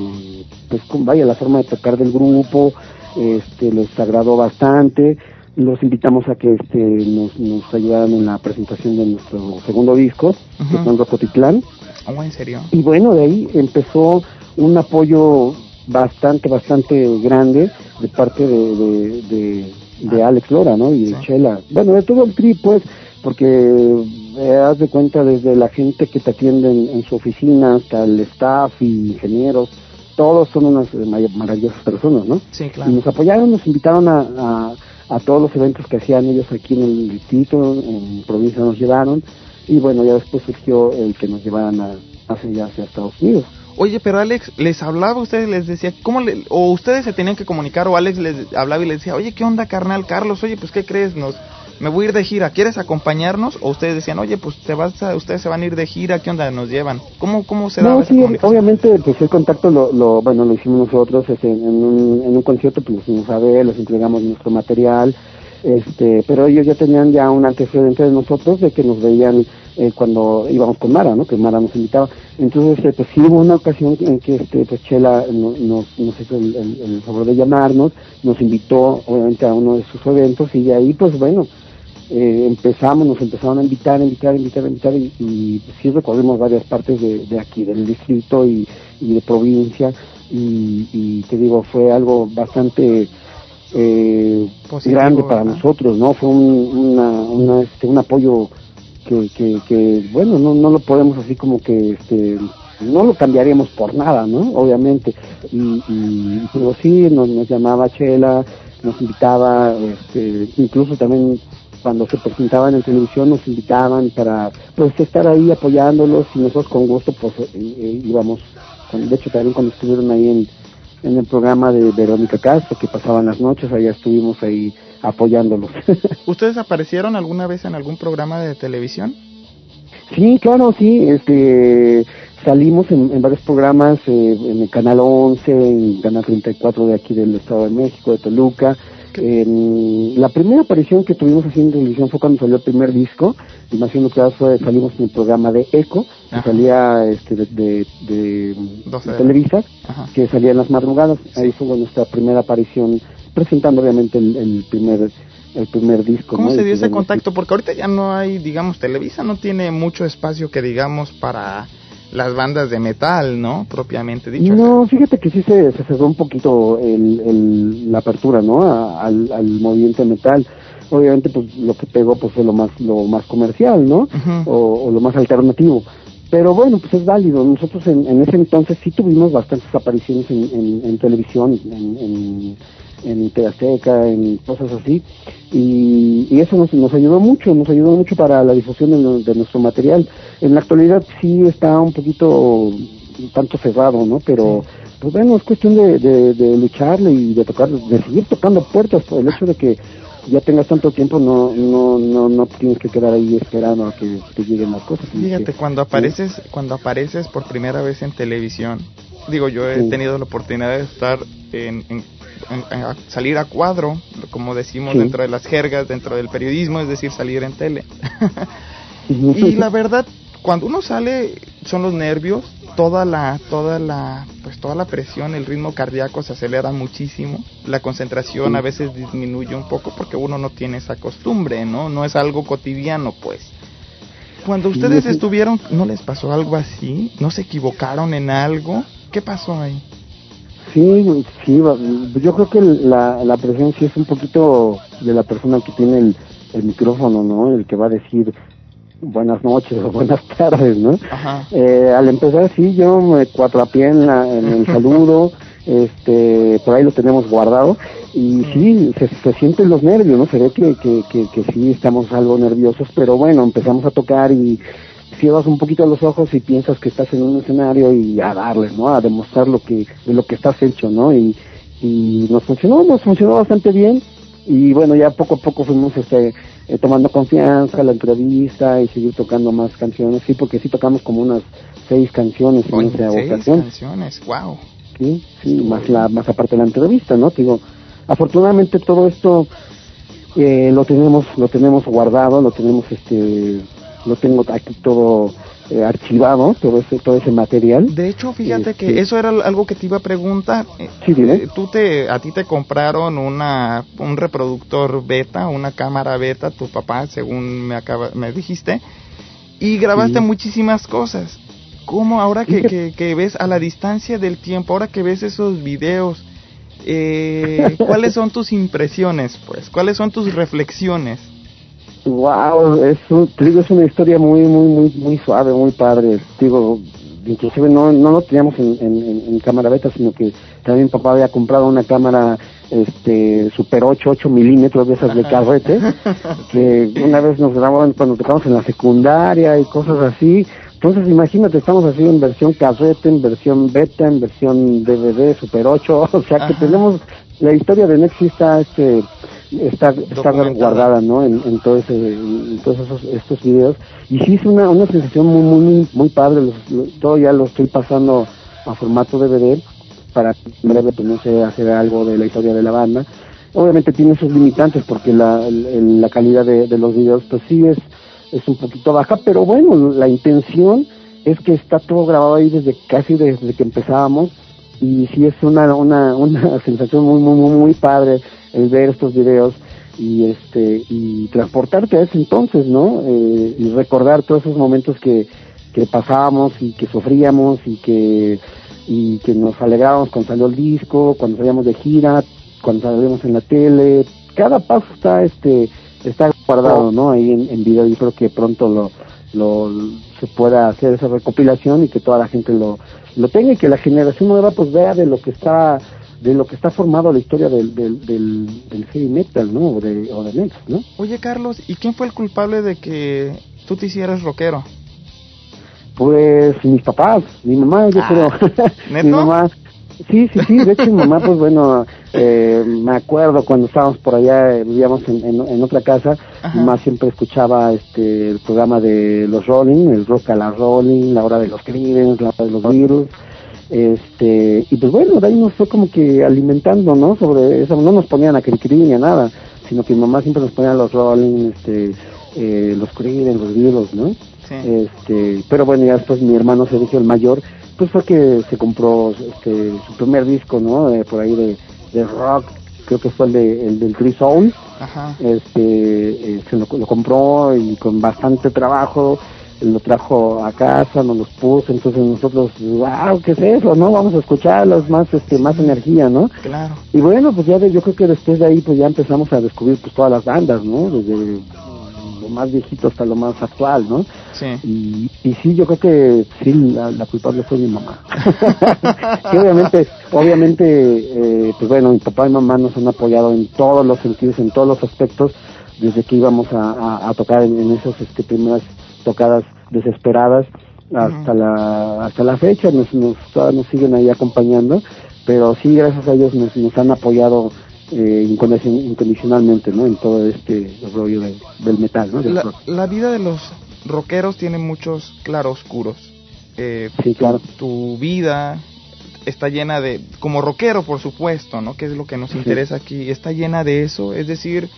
pues vaya, la forma de tocar del grupo, este, les agradó bastante, los invitamos a que este, nos, nos ayudaran en la presentación de nuestro segundo disco, que Ujú. son Rocotitlán, Oh, en serio. y bueno, de ahí empezó un apoyo bastante, bastante grande de parte de, de, de, de Alex Lora, ¿no? Y de Sí. Chela. Bueno, de todo el tri, pues, porque eh, haz de cuenta desde la gente que te atiende en, en su oficina hasta el staff y ingenieros, todos son unas eh, maravillosas personas, ¿no? Sí, Y claro. nos apoyaron, nos invitaron a, a, a todos los eventos que hacían ellos aquí en el distrito, en provincia nos llevaron, y bueno, ya después surgió el que nos llevaran a, hacia hacia Estados Unidos. Oye, pero Alex les hablaba, ustedes les decía, ¿cómo le, o ustedes se tenían que comunicar o Alex les hablaba y les decía, oye, ¿qué onda, carnal Carlos? Oye, pues, ¿qué crees? Nos, me voy a ir de gira, ¿quieres acompañarnos? O ustedes decían, oye, pues, te vas a, ustedes se van a ir de gira, ¿qué onda? Nos llevan. ¿Cómo, cómo se daba No, esa sí, obviamente, pues el contacto lo, lo bueno, lo hicimos nosotros este, en, un, en un concierto, pues los fuimos a ver, les entregamos nuestro material, este, pero ellos ya tenían ya un antecedente de nosotros de que nos veían eh, cuando íbamos con Mara, ¿no? Que Mara nos invitaba. Entonces, eh, pues sí hubo una ocasión en que este, pues Chela no- nos, nos hizo el, el- favor de llamarnos, nos invitó obviamente a uno de sus eventos y de ahí, pues bueno, eh, empezamos, nos empezaron a invitar, invitar, invitar, invitar y, y sí recorrimos varias partes de, de aquí, del distrito y, de provincia y te digo, fue algo bastante eh, Positivo, grande para ¿verdad? nosotros, ¿no? Fue un, una, una, este, un apoyo que, que, que bueno, no, no lo podemos así como que, este, no lo cambiaríamos por nada, ¿no? Obviamente. Y, y pero sí, nos, nos llamaba Chela, nos invitaba, este, incluso también cuando se presentaban en televisión nos invitaban para pues estar ahí apoyándolos y nosotros con gusto pues eh, eh, íbamos, de hecho también cuando estuvieron ahí en, en el programa de Verónica Castro que pasaban las noches, allá estuvimos ahí apoyándolos. ¿Ustedes aparecieron alguna vez en algún programa de televisión? Sí, claro, sí, este, salimos en, en varios programas, eh, en el Canal 11, en Canal 34 de aquí del Estado de México, de Toluca. En la primera aparición que tuvimos así en televisión fue cuando salió el primer disco, imagino que fue, salimos en el programa de Eco, que Ajá. salía este, de, de, Televisa, Ajá. que salía en las madrugadas. Ahí fue nuestra primera aparición, presentando obviamente el, el primer el primer disco. ¿Cómo ¿no? se dio ese contacto? Porque ahorita ya no hay, digamos, Televisa no tiene mucho espacio que digamos para las bandas de metal, ¿no? Propiamente dicho. No, fíjate que sí se, se cerró un poquito el, el- la apertura, ¿no? A- al, al movimiento metal. Obviamente, pues lo que pegó pues fue lo más lo más comercial, ¿no? O lo más alternativo. Pero bueno, pues es válido. Nosotros en, en ese entonces sí tuvimos bastantes apariciones en, en, en televisión, en, en, Azteca, en cosas así. Y, y eso nos, nos ayudó mucho, nos ayudó mucho para la difusión de nuestro material. En la actualidad sí está un poquito un tanto cerrado, ¿no? Pero pues bueno, es cuestión de, de, de lucharle y de tocar, de seguir tocando puertas. Por el hecho de que ya tengas tanto tiempo, no no no no tienes que quedar ahí esperando a que te lleguen las cosas. Fíjate, que- cuando apareces, cuando apareces por primera vez en televisión, digo, yo he Sí. tenido la oportunidad de estar en, en- en- a salir a cuadro, como decimos Sí. dentro de las jergas, dentro del periodismo, es decir, salir en tele. Y la verdad, cuando uno sale, son los nervios, toda la, toda la, pues toda la presión, el ritmo cardíaco se acelera muchísimo, la concentración a veces disminuye un poco porque uno no tiene esa costumbre, ¿no? No es algo cotidiano, pues. Cuando ustedes sí. estuvieron, ¿no les pasó algo así? ¿No se equivocaron en algo? ¿Qué pasó ahí? Sí, sí, yo creo que la, la presión sí es un poquito de la persona que tiene el, el micrófono, ¿no? El que va a decir buenas noches o buenas tardes, ¿no? Ajá. Eh, al empezar, sí, yo me cuatrapié en, la, en el saludo, este, por ahí lo tenemos guardado, y sí, se, se sienten los nervios, ¿no? Se ve que, que, que, que sí estamos algo nerviosos, pero bueno, empezamos a tocar y cierras un poquito los ojos y piensas que estás en un escenario y a darle, ¿no? A demostrar lo que, de lo que estás hecho, ¿no? Y, y nos funcionó, nos funcionó bastante bien, y bueno, ya poco a poco fuimos este, eh, tomando confianza, la entrevista y seguir tocando más canciones, sí, porque sí tocamos como unas seis canciones en Oye, esa seis ocasión, canciones, wow. sí, sí, más la, más aparte de la entrevista, ¿no? Te Digo, afortunadamente todo esto eh, lo tenemos, lo tenemos guardado, lo tenemos, este, lo tengo aquí todo eh, archivado, todo ese, todo ese material. De hecho, fíjate Este, que eso era algo que te iba a preguntar. Eh, Sí, dime. eh, Tú te, a ti te compraron una, un reproductor beta, una cámara beta, tu papá, según me acaba, me dijiste, y grabaste Sí. muchísimas cosas. ¿Cómo ahora que, que, que ves a la distancia del tiempo, ahora que ves esos videos, eh, cuáles son tus impresiones, pues? ¿Cuáles son tus reflexiones? Wow, es un, te digo, es una historia muy, muy, muy, muy suave, muy padre. Digo, inclusive no, no lo teníamos en, en, cámara beta, sino que también papá había comprado una cámara, este, super 8, 8 milímetros de esas de carrete, que una vez nos grababan cuando tocamos en la secundaria y cosas así. Entonces, imagínate, estamos así en versión carrete, en versión beta, en versión DVD, super 8, o sea que Ajá. tenemos, la historia de Nexi está, este, está, está guardada, ¿no? En, en todo ese, en todos esos, estos videos. Y sí es una, una sensación muy, muy, muy, muy padre. Los- lo- todo ya lo estoy pasando a formato DVD para en breve, pues no sé, hacer algo de la historia de la banda. Obviamente tiene sus limitantes porque la, el- la calidad de, de los videos, pues sí es, es un poquito baja, pero bueno, la intención es que está todo grabado ahí desde casi desde que empezábamos y sí es una una una sensación muy muy muy muy padre el ver estos videos y este y transportarte a ese entonces no Eh, y recordar todos esos momentos que que pasábamos y que sufríamos y que y que nos alegrábamos cuando salió el disco cuando salíamos de gira cuando salíamos en la tele. Cada paso está este está guardado no ahí en, en video. Y creo que pronto lo lo se pueda hacer esa recopilación y que toda la gente lo lo tenga y que la generación nueva pues vea de lo que está de lo que está formado la historia del del del, del heavy metal no o de o de Next no Oye, Carlos, ¿y quién fue el culpable de que tú te hicieras rockero? Pues mis papás, mi mamá, yo Ah, creo. ¿neto? mi mamá, sí, sí, sí, de hecho mi mamá, pues bueno, eh, me acuerdo cuando estábamos por allá, eh, vivíamos en, en, en otra casa, Ajá. mi mamá siempre escuchaba este el programa de los Rolling, el rock a la Rolling, la hora de los Creedence, la hora de los Beatles, este, y pues bueno, de ahí nos fue como que alimentando, ¿no? Sobre eso, no nos ponían a Cricri ni a nada, sino que mi mamá siempre nos ponía los Rolling, este, eh, los Creedence, los Beatles, ¿no? Sí. este pero bueno ya después mi hermano Sergio el mayor pues fue que se compró este su primer disco no Eh, por ahí de, de rock creo que fue el, de, el del Tree Soul, Ajá. este, eh, se lo, lo compró y con bastante trabajo lo trajo a casa, nos los puso, entonces nosotros, wow, ¿qué es eso? ¿No? Vamos a escucharlos, más, este, más energía, ¿no? Claro. Y bueno, pues ya de- yo creo que después de ahí pues ya empezamos a descubrir pues todas las bandas, ¿no? Desde lo más viejito hasta lo más actual, ¿no? Sí. Y, y sí, yo creo que sí, la, la culpable fue mi mamá. que obviamente, obviamente, eh, pues bueno, mi papá y mamá nos han apoyado en todos los sentidos, en todos los aspectos, desde que íbamos a, a- a tocar en, en esas este, primeras tocadas desesperadas hasta la hasta la fecha, nos, nos, siguen ahí acompañando, pero sí, gracias a ellos nos, nos han apoyado eh, incondicion- incondicionalmente, ¿no? En todo este rollo de- del metal, ¿no? Del La, vida de los rockeros tiene muchos claroscuros. Eh, Sí, claro. tu vida está llena de, como rockero por supuesto, ¿no? Que es lo que nos interesa aquí, está llena de eso, es decir,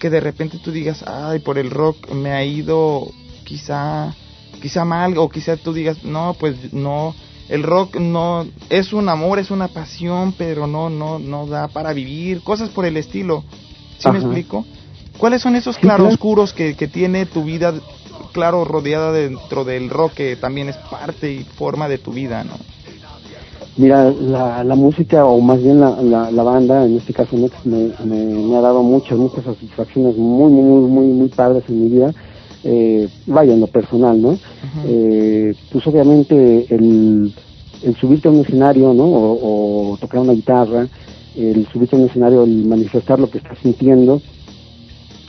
que de repente tú digas, ay, por el rock me ha ido quizá, quizá mal, o quizá tú digas, no, pues no, el rock no, es un amor, es una pasión, pero no, no, no da para vivir, cosas por el estilo, ¿sí me explico? ¿Cuáles son esos claroscuros que, que tiene tu vida, claro, rodeada dentro del rock, que también es parte y forma de tu vida, ¿no? Mira, la, la música, o más bien la, la, la banda, en este caso Nex, me, me, me ha dado muchas, muchas satisfacciones muy, muy, muy, muy padres en mi vida. Eh, vaya, en lo personal, ¿no? Eh, pues obviamente el, el subirte a un escenario, ¿no? O, o tocar una guitarra, el subirte a un escenario, el manifestar lo que estás sintiendo,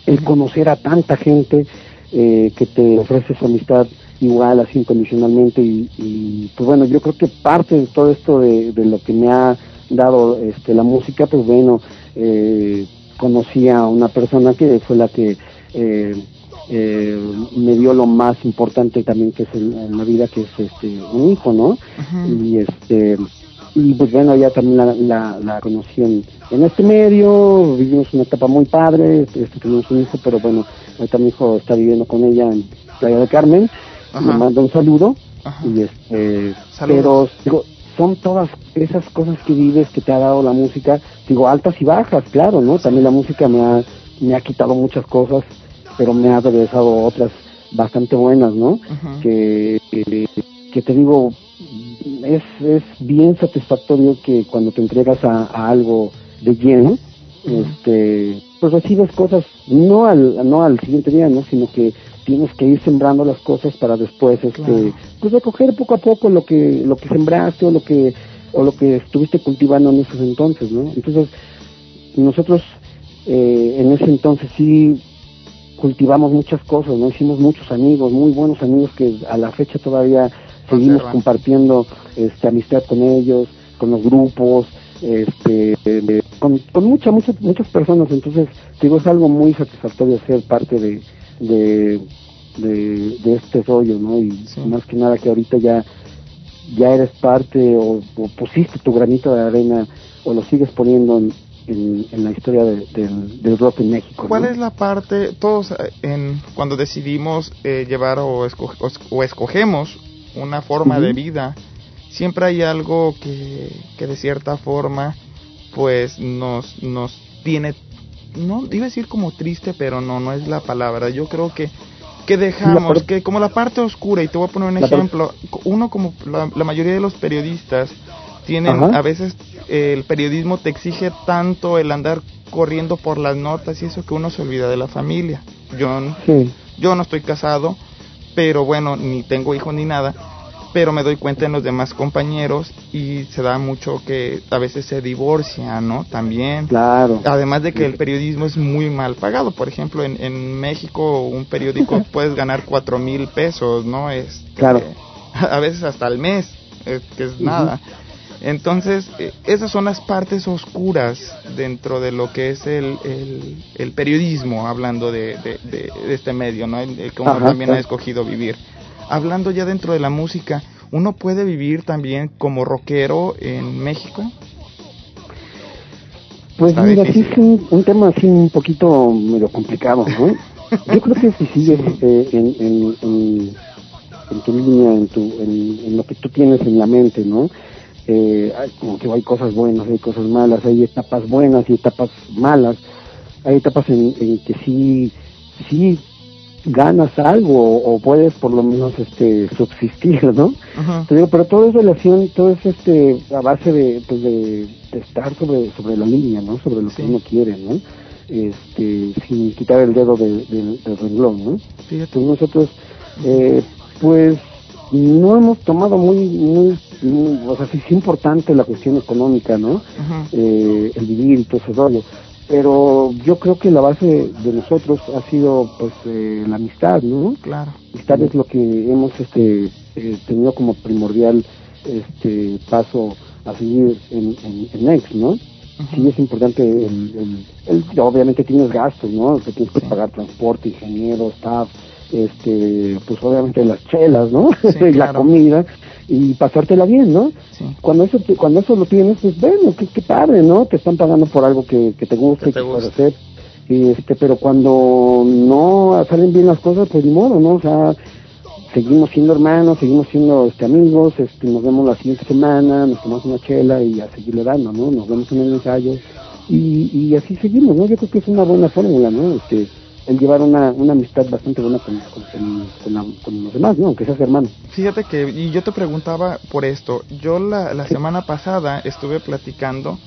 el conocer a tanta gente eh, que te ofrece su amistad igual, así incondicionalmente y, y, pues bueno, yo creo que parte de todo esto de, de lo que me ha dado este, la música, pues bueno, eh, conocí a una persona que fue la que eh, eh, me dio lo más importante también que es en la vida, que es este un hijo, ¿no? Y este y pues bueno, ya también la, la, la conocí en, en este medio, vivimos una etapa muy padre, este, tuvimos un hijo, pero bueno, ahorita mi hijo está viviendo con ella en Playa del Carmen, Ajá. le mando un saludo, Ajá. y este, Saludos. pero digo, son todas esas cosas que vives que te ha dado la música, digo, altas y bajas, claro, ¿no? También la música me ha, me ha quitado muchas cosas, pero me ha regresado otras bastante buenas, ¿no? Que, que, que te digo, es, es bien satisfactorio que cuando te entregas a, a algo de lleno, este, pues recibes cosas, no al, no al siguiente día, ¿no? Sino que tienes que ir sembrando las cosas para después, este, Claro. pues recoger poco a poco lo que, lo que sembraste o lo que, o lo que estuviste cultivando en esos entonces, ¿no? Entonces, nosotros eh, en ese entonces sí cultivamos muchas cosas, ¿no? Hicimos muchos amigos, muy buenos amigos que a la fecha todavía seguimos compartiendo este, amistad con ellos, con los grupos, este, con, con muchas, muchas, muchas personas. Entonces, digo, es algo muy satisfactorio ser parte de, de, de, de este rollo, ¿no? Y Sí. más que nada que ahorita ya, ya eres parte o, o pusiste tu granito de arena o lo sigues poniendo en, en, en la historia de- del, del rock en México. ¿Cuál ¿no? es la parte, todos eh, en, cuando decidimos eh, llevar o, esco- o o escogemos una forma de Ujú. vida, siempre hay algo que, que de cierta forma pues nos, nos tiene, no iba a decir como triste, pero no, no es la palabra. Yo creo que, que dejamos, que como la parte oscura, y te voy a poner un ejemplo, uno como la, la mayoría de los periodistas tienen Ajá. a veces eh, el periodismo te exige tanto el andar corriendo por las notas y eso que uno se olvida de la familia. Yo, Sí. yo no estoy casado, pero bueno, ni tengo hijos ni nada, pero me doy cuenta en los demás compañeros y se da mucho que a veces se divorcian, ¿no? También. Claro. Además de que el periodismo es muy mal pagado. Por ejemplo, en, en México un periódico puedes ganar cuatro mil pesos, ¿no? Este, Claro. A veces hasta el mes, eh, que es nada. Entonces, eh, esas son las partes oscuras dentro de lo que es el, el, el periodismo, hablando de, de, de- de este medio, ¿no? El, el que uno Ajá, también ha escogido vivir. Hablando ya dentro de la música, ¿uno puede vivir también como rockero en México? Pues Está mira, sí es un, un tema así un poquito medio complicado, ¿no? Yo creo que si sigues eh, en, en, en, en tu línea, en, tu, en, en lo que tú tienes en la mente, ¿no? Eh, como que hay cosas buenas, hay cosas malas, hay etapas buenas y etapas malas, hay etapas en, en que sí, sí ganas algo o, puedes por lo menos este subsistir, ¿no? Te digo, pero todo es relación, todo es este a base de, pues de, estar sobre sobre la línea, ¿no? Sobre lo que uno quiere, ¿no? Este, sin quitar el dedo del renglón, ¿no? Entonces nosotros, eh, pues no hemos tomado muy, muy, o sea, sí es importante la cuestión económica, ¿no? eh, el vivir y todo ese rollo. Pero yo creo que la base de nosotros ha sido pues eh, la amistad no claro. Amistad es lo que hemos este eh, tenido como primordial este paso a seguir en, en, Next no sí es importante el, el, obviamente tienes gastos no que tienes que pagar transporte ingeniero staff este pues obviamente las chelas no la comida y pasártela bien, ¿no? Cuando eso cuando eso lo tienes, pues bueno, qué, qué padre, ¿no? Te están pagando por algo que, que te gusta y que puedes hacer. Y este, pero cuando no salen bien las cosas, pues ni modo, ¿no? O sea, seguimos siendo hermanos, seguimos siendo este amigos, este, nos vemos la siguiente semana, nos tomamos una chela y a seguirle dando, ¿no? Nos vemos en el ensayo y, y así seguimos, ¿no? Yo creo que es una buena fórmula, ¿no? Este, el llevar una, una amistad bastante buena con, con, los demás, ¿no? Aunque seas hermano. Fíjate que, y yo te preguntaba por esto, yo la, la semana pasada estuve platicando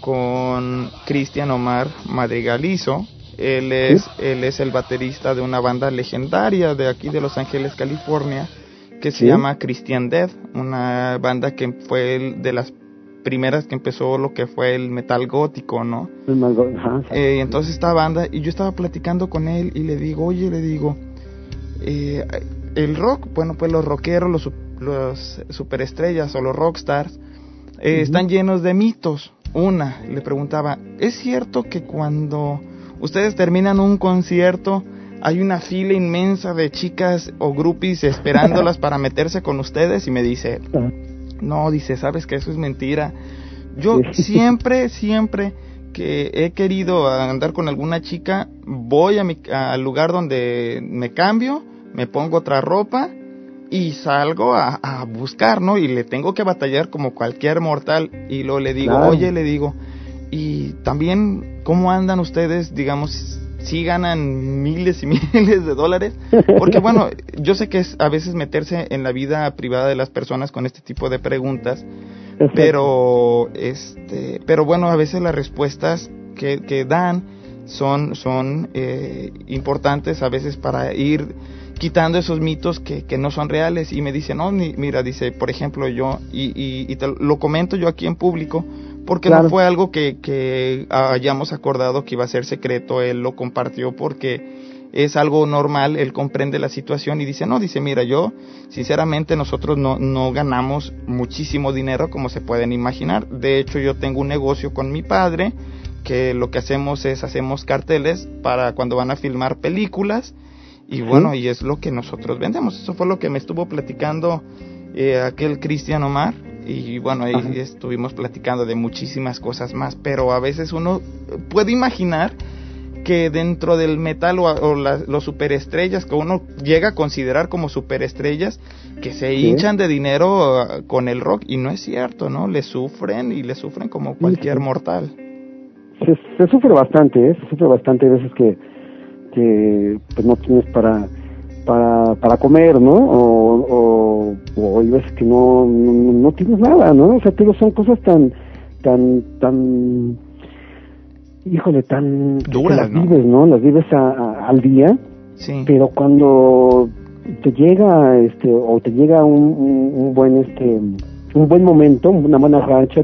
con Cristian Omar Madrigalizo, él es, él es el baterista de una banda legendaria de aquí de Los Ángeles, California, que se llama Christian Dead, una banda que fue de las primeras que empezó lo que fue el metal gótico, ¿no? El eh, entonces esta banda, y yo estaba platicando con él y le digo, oye, le digo, eh, el rock, bueno, pues los rockeros, los, los superestrellas o los rockstars, eh, están llenos de mitos. Una, le preguntaba, ¿es cierto que cuando ustedes terminan un concierto, hay una fila inmensa de chicas o groupies esperándolas para meterse con ustedes? Y me dice, no, dice, sabes que eso es mentira. Yo siempre, siempre que he querido andar con alguna chica, voy a mi, al lugar donde me cambio, me pongo otra ropa y salgo a, buscar, ¿no? Y le tengo que batallar como cualquier mortal. Y lo le digo, oye, le digo, y también, ¿cómo andan ustedes, digamos, si ganan miles y miles de dólares. Porque bueno, yo sé que es a veces meterse en la vida privada de las personas con este tipo de preguntas, pero este, pero bueno, a veces las respuestas que, que dan son, son eh, importantes a veces para ir quitando esos mitos que, que no son reales y me dice, no, mira, dice, por ejemplo, yo, y, y, y te lo comento yo aquí en público, porque no fue algo que, que hayamos acordado que iba a ser secreto, él lo compartió porque es algo normal, él comprende la situación y dice, no, dice, mira, yo, sinceramente, nosotros no, no ganamos muchísimo dinero como se pueden imaginar. De hecho, yo tengo un negocio con mi padre, que lo que hacemos es, hacemos carteles para cuando van a filmar películas, y bueno, y es lo que nosotros vendemos. Eso fue lo que me estuvo platicando eh, aquel Cristian Omar, y bueno, ahí estuvimos platicando de muchísimas cosas más, pero a veces uno puede imaginar que dentro del metal o, los superestrellas que uno llega a considerar como superestrellas que se hinchan de dinero uh, con el rock y no es cierto, ¿no? Le sufren y le sufren como cualquier mortal. Se, sufre bastante, ¿eh? se sufre bastante veces que, que pues no tienes para para, para comer, ¿no? O, o, hay veces que no, no, tienes nada, ¿no? O sea, pero son cosas tan, tan, tan, híjole, tan... Duras, las vives, ¿no? Las vives a, al día, sí. pero cuando te llega, este, o te llega un, un, buen, este, un buen momento, una buena racha,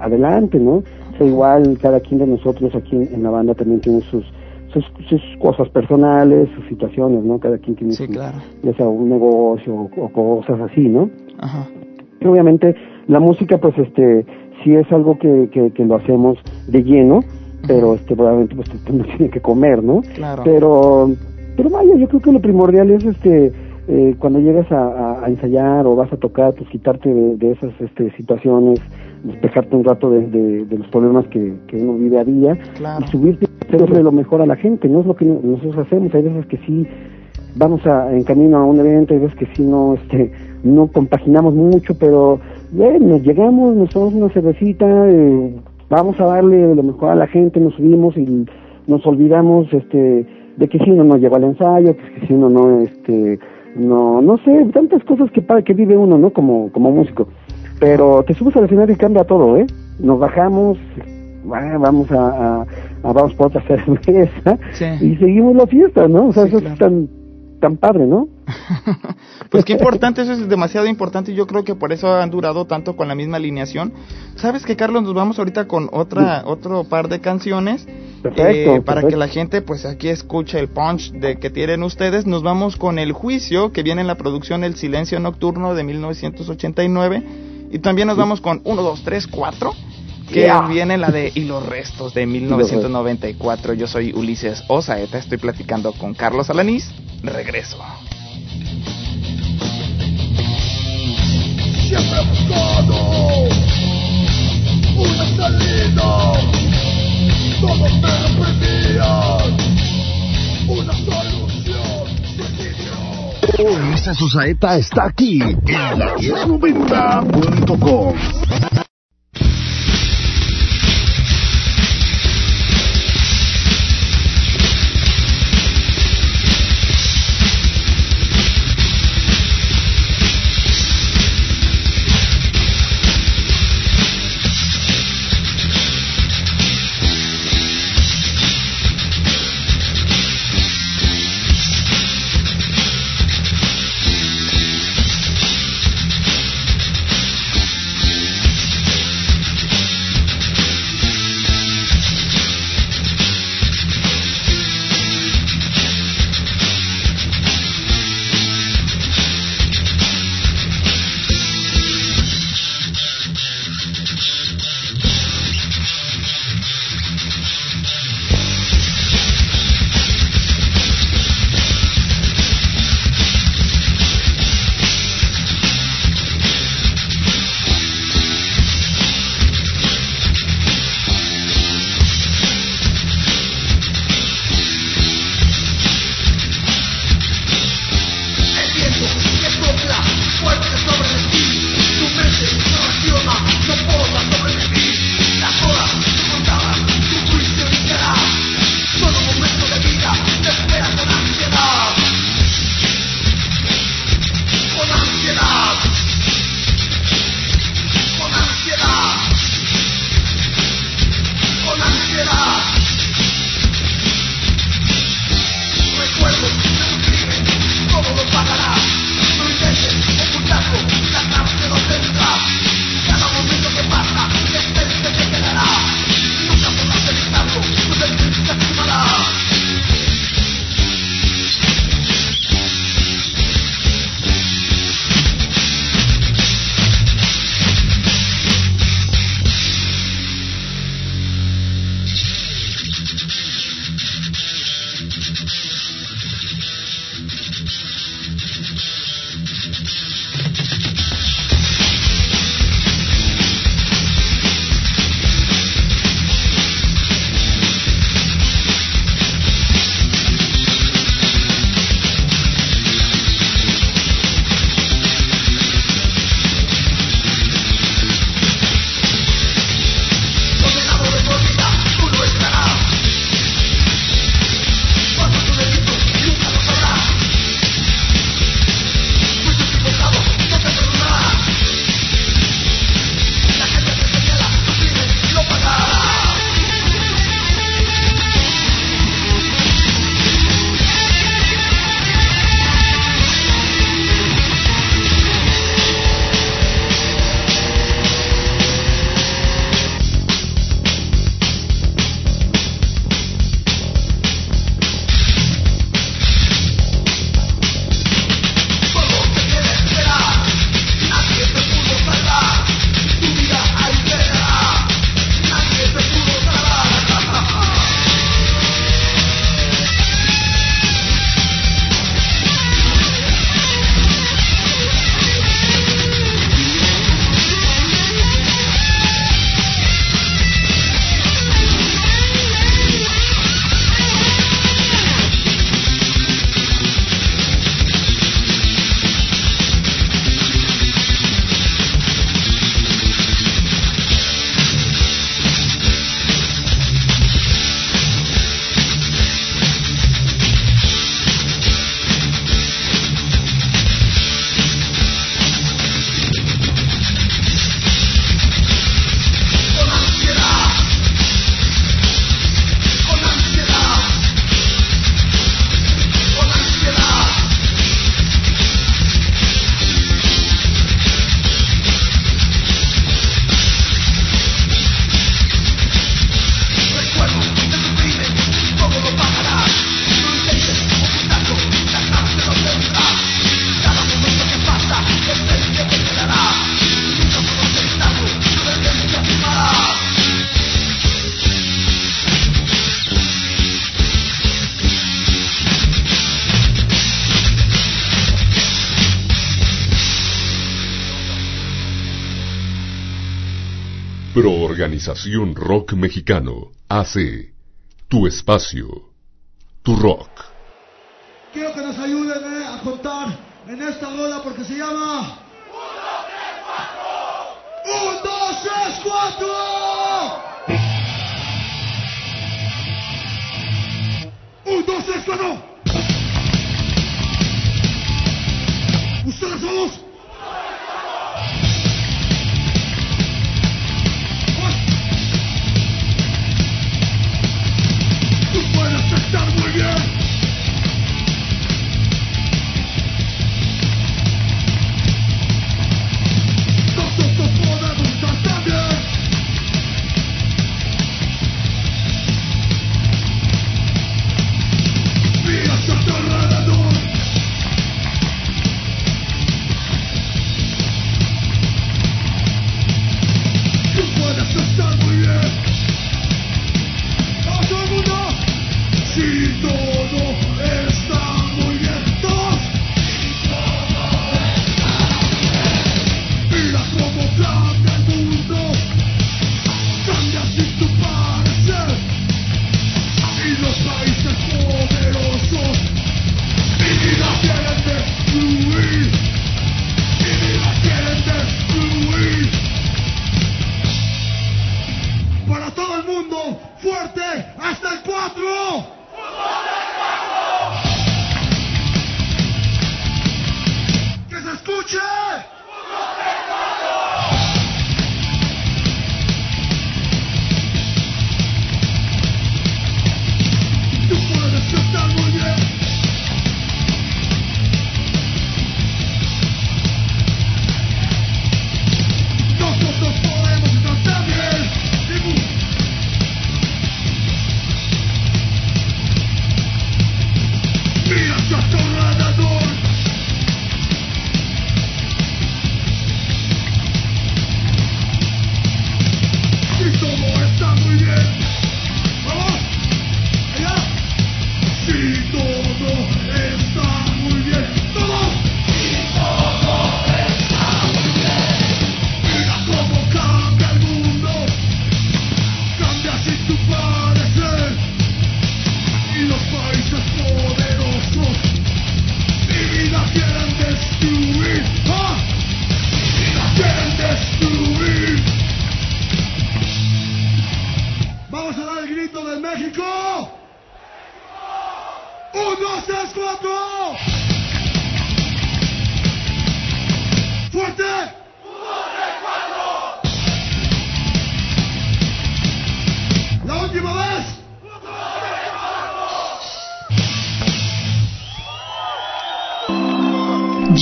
adelante, ¿no? O sea, igual cada quien de nosotros aquí en la banda también tiene sus sus, cosas personales, sus situaciones, ¿no? Cada quien tiene ya sea un negocio o, cosas así, ¿no? Ajá. Y obviamente la música, pues, este, sí es algo que, que, lo hacemos de lleno, pero este, obviamente, pues, uno tiene que comer, ¿no? Claro. Pero, pero vaya, yo creo que lo primordial es, este, eh, cuando llegas a, ensayar o vas a tocar, pues quitarte de, esas este, situaciones, despejarte un rato de, los problemas que, que, uno vive a día y subirte hacerle lo mejor a la gente, no es lo que nosotros hacemos, hay veces que sí vamos a, en camino a un evento y ves que si no, este, no compaginamos mucho, pero bueno, llegamos, nos tomamos una cervecita, eh, vamos a darle lo mejor a la gente, nos subimos y nos olvidamos, este, de que si uno no llegó al ensayo, que si uno no, este, no, no sé, tantas cosas que para que vive uno, ¿no? Como, como músico. Pero te subes al final y cambia todo, ¿eh? Nos bajamos, vamos a, a, a vamos por otra cerveza Sí. y seguimos la fiesta, ¿no? O sea, Sí, eso claro. es tan, tan padre, ¿no? Pues qué importante, eso es demasiado importante y yo creo que por eso han durado tanto con la misma alineación. ¿Sabes que Carlos? Nos vamos ahorita con otra otro par de canciones Perfecto, eh, para perfecto. que la gente pues aquí escuche el punch de que tienen ustedes. Nos vamos con El Juicio que viene en la producción El Silencio Nocturno de 1989 y también nos vamos con 1, 2, 3, 4 que Yeah. viene la de Y los Restos de 1994. Yo soy Ulises Osaeta, estoy platicando con Carlos Alanís. Regreso. Siempre he buscado una salida. Todos me reprimían una solución. Suicidio. Ulises Osaeta está aquí en la Organización Rock Mexicano hace Tu Espacio, Tu Rock. Quiero que nos ayuden eh, a contar en esta rola porque se llama... ¡Un, dos, tres, cuatro! ¡Un, dos, tres, cuatro! ¡Ustedes somos!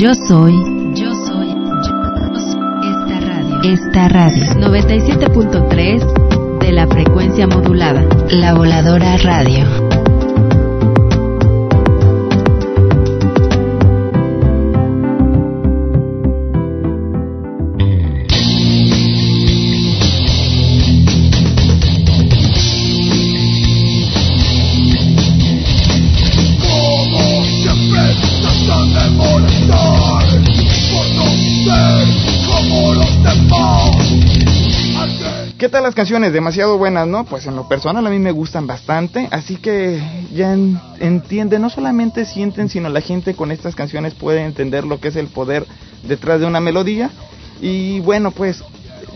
Yo soy. Yo soy. Yo soy esta radio. Esta radio. 97.3 de la frecuencia modulada. La voladora radio. Tal las canciones? Demasiado buenas, ¿no? Pues en lo personal a mí me gustan bastante, así que ya en- entienden, no solamente sienten, sino la gente con estas canciones puede entender lo que es el poder detrás de una melodía. Y bueno, pues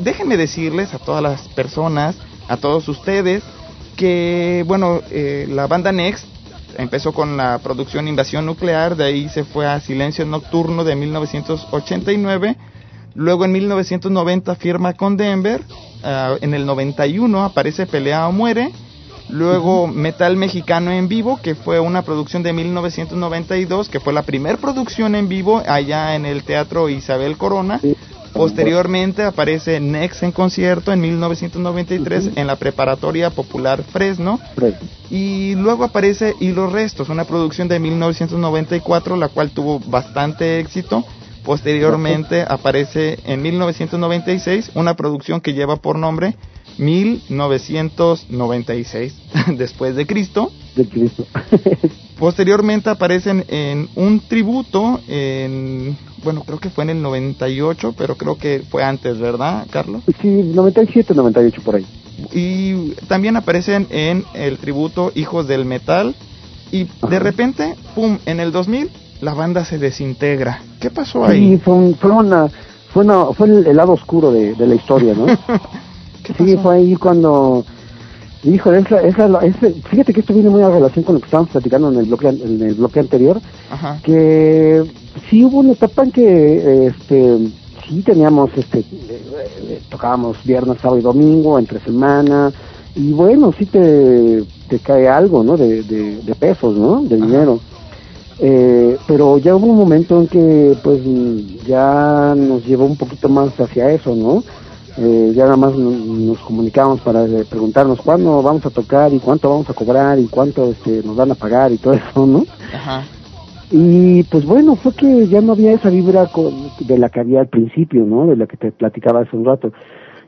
déjenme decirles a todas las personas, a todos ustedes, que bueno, eh, la banda Next empezó con la producción Invasión Nuclear, de ahí se fue a Silencio Nocturno de 1989. Luego en 1990 firma con Denver. Ah, en el 91 aparece Pelea o Muere. Luego Metal Mexicano en Vivo, que fue una producción de 1992, que fue la primer producción en vivo allá en el Teatro Isabel Corona. Posteriormente aparece Next en concierto en 1993 en la Preparatoria Popular Fresno. Y luego aparece Y los Restos, una producción de 1994, la cual tuvo bastante éxito. Posteriormente aparece en 1996 una producción que lleva por nombre 1996 después de Cristo. del Cristo. Posteriormente aparecen en un tributo en, bueno, creo que fue en el 98, pero creo que fue antes, ¿verdad, Carlos? Sí, 97, 98 por ahí. Y también aparecen en el tributo Hijos del Metal y de repente, pum, en el 2000 la banda se desintegra. ¿Qué pasó ahí? Sí, fue, un- fue una, fue, una, fue el, el lado oscuro de, de la historia, ¿no? sí, fue ahí cuando, híjole, esa, esa, ese- fíjate que esto viene muy a relación con lo que estábamos platicando en el bloque, en el bloque anterior, Ajá. que sí hubo una etapa en que, este, sí teníamos, este, eh, tocábamos viernes, sábado y domingo, entre semana, y bueno, sí te, te cae algo, ¿no? De, de, de pesos, ¿no? De dinero. Eh, pero ya hubo un momento en que pues ya nos llevó un poquito más hacia eso, ¿no? Eh, ya nada más no- nos comunicábamos para eh, preguntarnos cuándo vamos a tocar y cuánto vamos a cobrar y cuánto este, nos van a pagar y todo eso, ¿no? Ajá. Y pues bueno, fue que ya no había esa vibra con- de la que había al principio, ¿no? De la que te platicaba hace un rato.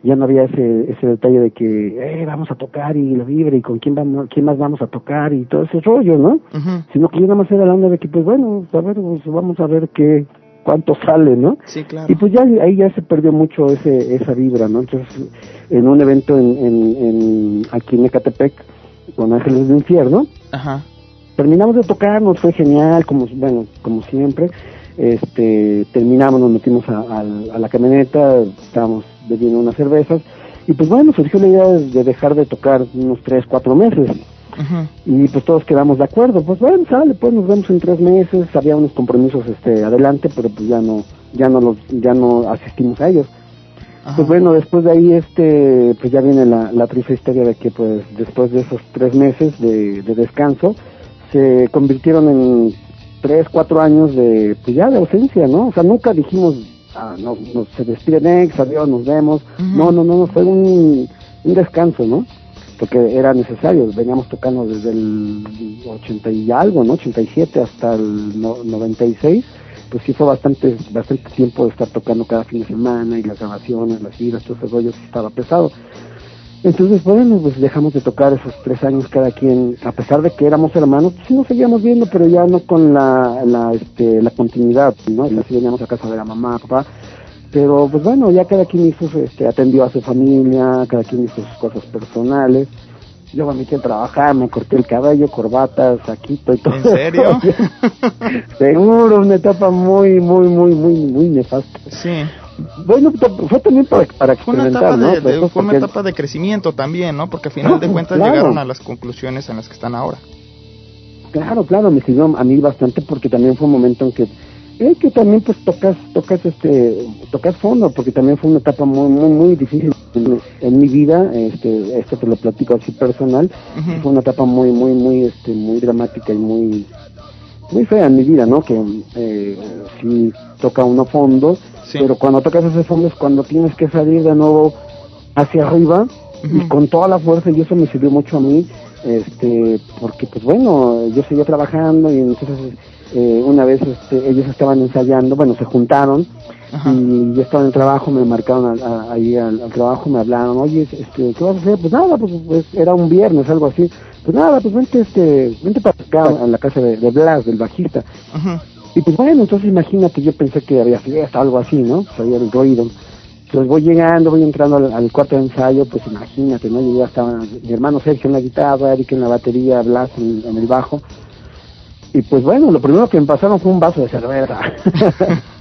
Ya no había ese, ese detalle de que, eh, vamos a tocar y la vibra y con quién, vamos, quién más vamos a tocar y todo ese rollo, ¿no? Sino que ya nada más era la onda de que, pues bueno, a ver, pues, vamos a ver qué, cuánto sale, ¿no? Sí, claro. Y pues ya ahí ya se perdió mucho ese, esa vibra, ¿no? Entonces, en un evento en, en, en aquí en Ecatepec, con Ángeles del Infierno, Ajá. terminamos de tocar, nos fue genial, como bueno, como siempre. Este, terminamos, nos metimos a, al- a la camioneta, estábamos bebiendo unas cervezas y pues bueno, surgió la idea de, de dejar de tocar unos tres, cuatro meses. Y pues todos quedamos de acuerdo, pues bueno, sale, pues nos vemos en tres meses, había unos compromisos este adelante, pero pues ya no, ya no los, ya no asistimos a ellos. Pues bueno, después de ahí, este, pues ya viene la, la triste historia de que, pues, después de esos tres meses de, de descanso, se convirtieron en tres, cuatro años de, pues ya de ausencia, ¿no? O sea, nunca dijimos, ah, no, no, se despide Nex, adiós, nos vemos. No, no, no, no, fue un, un descanso, ¿no? Porque era necesario, veníamos tocando desde el 80 y algo, ¿no? 87 hasta el no- 96 pues sí fue bastante bastante tiempo de estar tocando cada fin de semana y las grabaciones, las giras, todo ese rollo sí estaba pesado. Entonces, bueno, pues dejamos de tocar esos tres años cada quien, a pesar de que éramos hermanos, pues sí nos seguíamos viendo, pero ya no con la, la, este, la continuidad, ¿no? Y así veníamos a casa de la mamá, papá. Pero, pues bueno, ya cada quien hizo, este, atendió a su familia, cada quien hizo sus cosas personales. Yo me metí a trabajar, me corté el cabello, corbata, saquito y todo. ¿En serio? Seguro, una etapa muy, muy, muy, muy, muy nefasta. Sí. Bueno, fue también para, para Fue una experimentar, etapa ¿no? de, de- fue una etapa de crecimiento también, ¿no? Porque al final de cuentas Claro. llegaron a las conclusiones en las que están ahora. Claro, claro, me sirvió a mí bastante porque también fue un momento en que, eh, que también pues tocas, tocas este, tocas fondo, porque también fue una etapa muy, muy, muy difícil en, en mi vida, este, esto te lo platico así personal, fue una etapa muy, muy, muy, este, muy dramática y muy, muy fea en mi vida, ¿no? Que eh, sí toca uno fondo, Sí. pero cuando tocas ese fondo es cuando tienes que salir de nuevo hacia arriba y con toda la fuerza y eso me sirvió mucho a mí, este, porque pues bueno, yo seguía trabajando y entonces eh, una vez este, ellos estaban ensayando, bueno, se juntaron Ajá. y yo estaba en el trabajo, me marcaron al- a- ahí al, al trabajo, me hablaron, oye, este, ¿qué vas a hacer? Pues nada, pues, pues, era un viernes, algo así. Pues nada, pues vente, este, vente para acá, a la casa de, de Blas, del bajista. Y pues bueno, entonces imagínate, yo pensé que había fiesta, algo así, ¿no? Pues había el ruido. Entonces voy llegando, voy entrando al, al cuarto de ensayo, pues imagínate, ¿no? Yo ya estaba mi hermano Sergio en la guitarra, Eric en la batería, Blas en, en el bajo. Y pues bueno, lo primero que me pasaron fue un vaso de cerveza.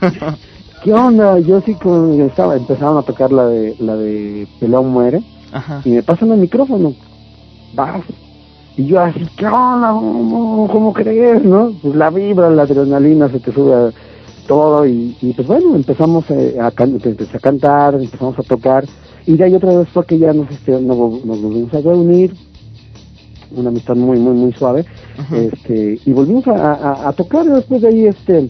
¿Qué onda? Yo sí como estaba, empezaron a tocar la de, la de Pelón Muere Ajá. y me pasan el micrófono. Vas. Y yo así, ¿qué onda? ¿Cómo, cómo crees, no? Pues la vibra, la adrenalina se te sube a todo y, y pues bueno, empezamos eh, a, can- empecé a cantar, empezamos a tocar y de ahí otra vez fue que ya nos, este, nos, vol- nos volvimos a reunir, una amistad muy, muy, muy suave, este y volvimos a, a, a tocar y después de ahí, este,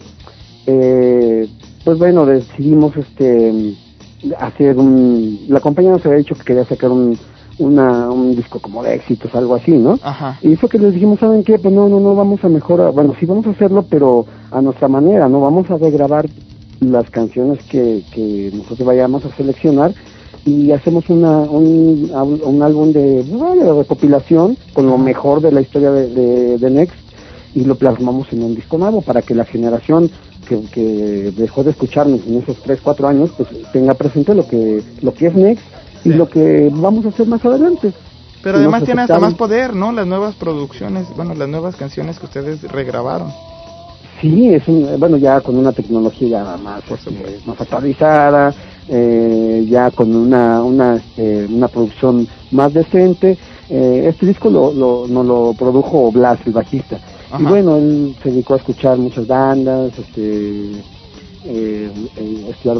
eh, pues bueno, decidimos este hacer un, la compañía nos había dicho que quería sacar un, una, un disco como de éxitos, algo así, ¿no? Ajá. Y fue que les dijimos, ¿saben qué? Pues no, no, no, vamos a mejorar, bueno, sí vamos a hacerlo, pero a nuestra manera, ¿no? Vamos a regrabar las canciones que, que nosotros vayamos a seleccionar y hacemos una, un, un álbum de, de recopilación con lo mejor de la historia de, de, de Next y lo plasmamos en un disco nuevo para que la generación que, que dejó de escucharnos en esos 3, 4 años pues tenga presente lo que, lo que es Next y lo que vamos a hacer más adelante. Pero además tiene hasta más poder, ¿no? Las nuevas producciones, bueno, las nuevas canciones que ustedes regrabaron. Sí, es un, bueno, ya con una tecnología ya más, este, más actualizada, eh, ya con una, una, este, una producción más decente. Eh, este disco lo, lo, nos lo produjo Blas, el bajista. Y bueno, él se dedicó a escuchar muchas bandas, este, eh, eh, estudiar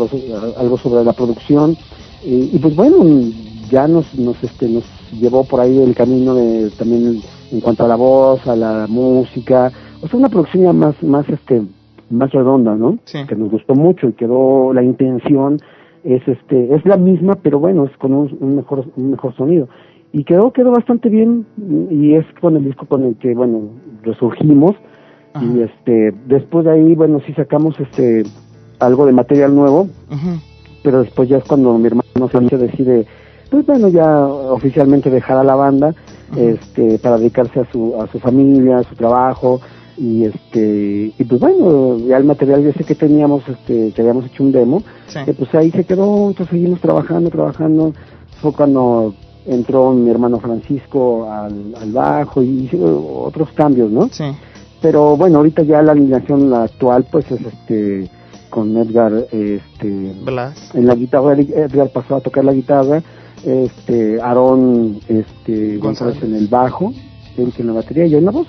algo sobre la producción. Y, y pues bueno, ya nos, nos, este, nos llevó por ahí el camino de también en cuanto a la voz, a la música, o sea, una producción ya más, más, este, más redonda, ¿no? Que nos gustó mucho y quedó la intención es este, es la misma, pero bueno, es con un, un mejor, un mejor sonido. Y quedó, quedó bastante bien y es con el disco con el que, bueno, resurgimos. Y este, después de ahí, bueno, sí sacamos este, algo de material nuevo, pero después ya es cuando mi hermano se decide, pues bueno, ya oficialmente dejar a la banda, este, para dedicarse a su, a su familia, a su trabajo, y este, y pues bueno, ya el material sé que teníamos, este, que habíamos hecho un demo, Sí. eh, pues ahí se quedó, entonces seguimos trabajando, trabajando, fue cuando entró mi hermano Francisco al, al bajo y hicieron otros cambios, ¿no? Sí. Pero bueno, ahorita ya la alineación la actual pues es este con Edgar este Blas. en la guitarra Edgar pasó a tocar la guitarra, este Aarón este González en el bajo, en la batería y yo en la voz.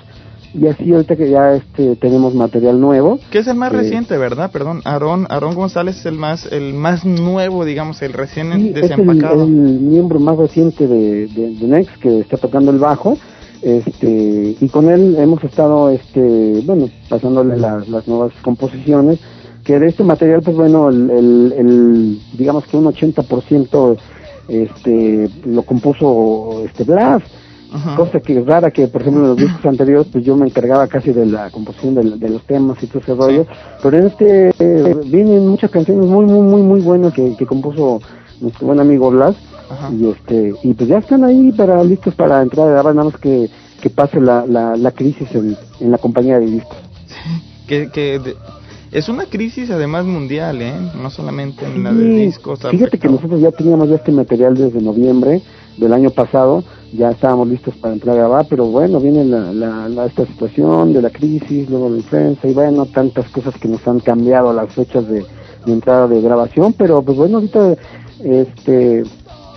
Y así ahorita que ya este tenemos material nuevo, Que es el más Eh, reciente, ¿verdad? Perdón, Aarón, Aarón González es el más, el más nuevo, digamos, el recién Sí, es el, desempacado. el miembro más reciente de, de, de Next que está tocando el bajo este y con él hemos estado este bueno pasándole las, las nuevas composiciones que de este material pues bueno el, el, el- digamos que un 80% este lo compuso este Blas. Cosa que es rara que por ejemplo en los discos anteriores pues yo me encargaba casi de la composición de, de los temas y todo ese rollo. Pero en este eh, vienen muchas canciones muy muy muy muy buenas que, que compuso nuestro buen amigo Blas. Y este y pues ya están ahí para listos para entrar a grabar nada más que, que pase la, la, la crisis en, en la compañía de discos. Que, que de- es una crisis además mundial, ¿eh? No solamente en la de discos. Fíjate que nosotros ya teníamos ya este material desde noviembre del año pasado, ya estábamos listos para entrar a grabar, pero bueno, viene la, la, la- esta situación de la crisis, luego la influenza y bueno, tantas cosas que nos han cambiado las fechas de, de entrada de grabación, pero pues bueno, ahorita este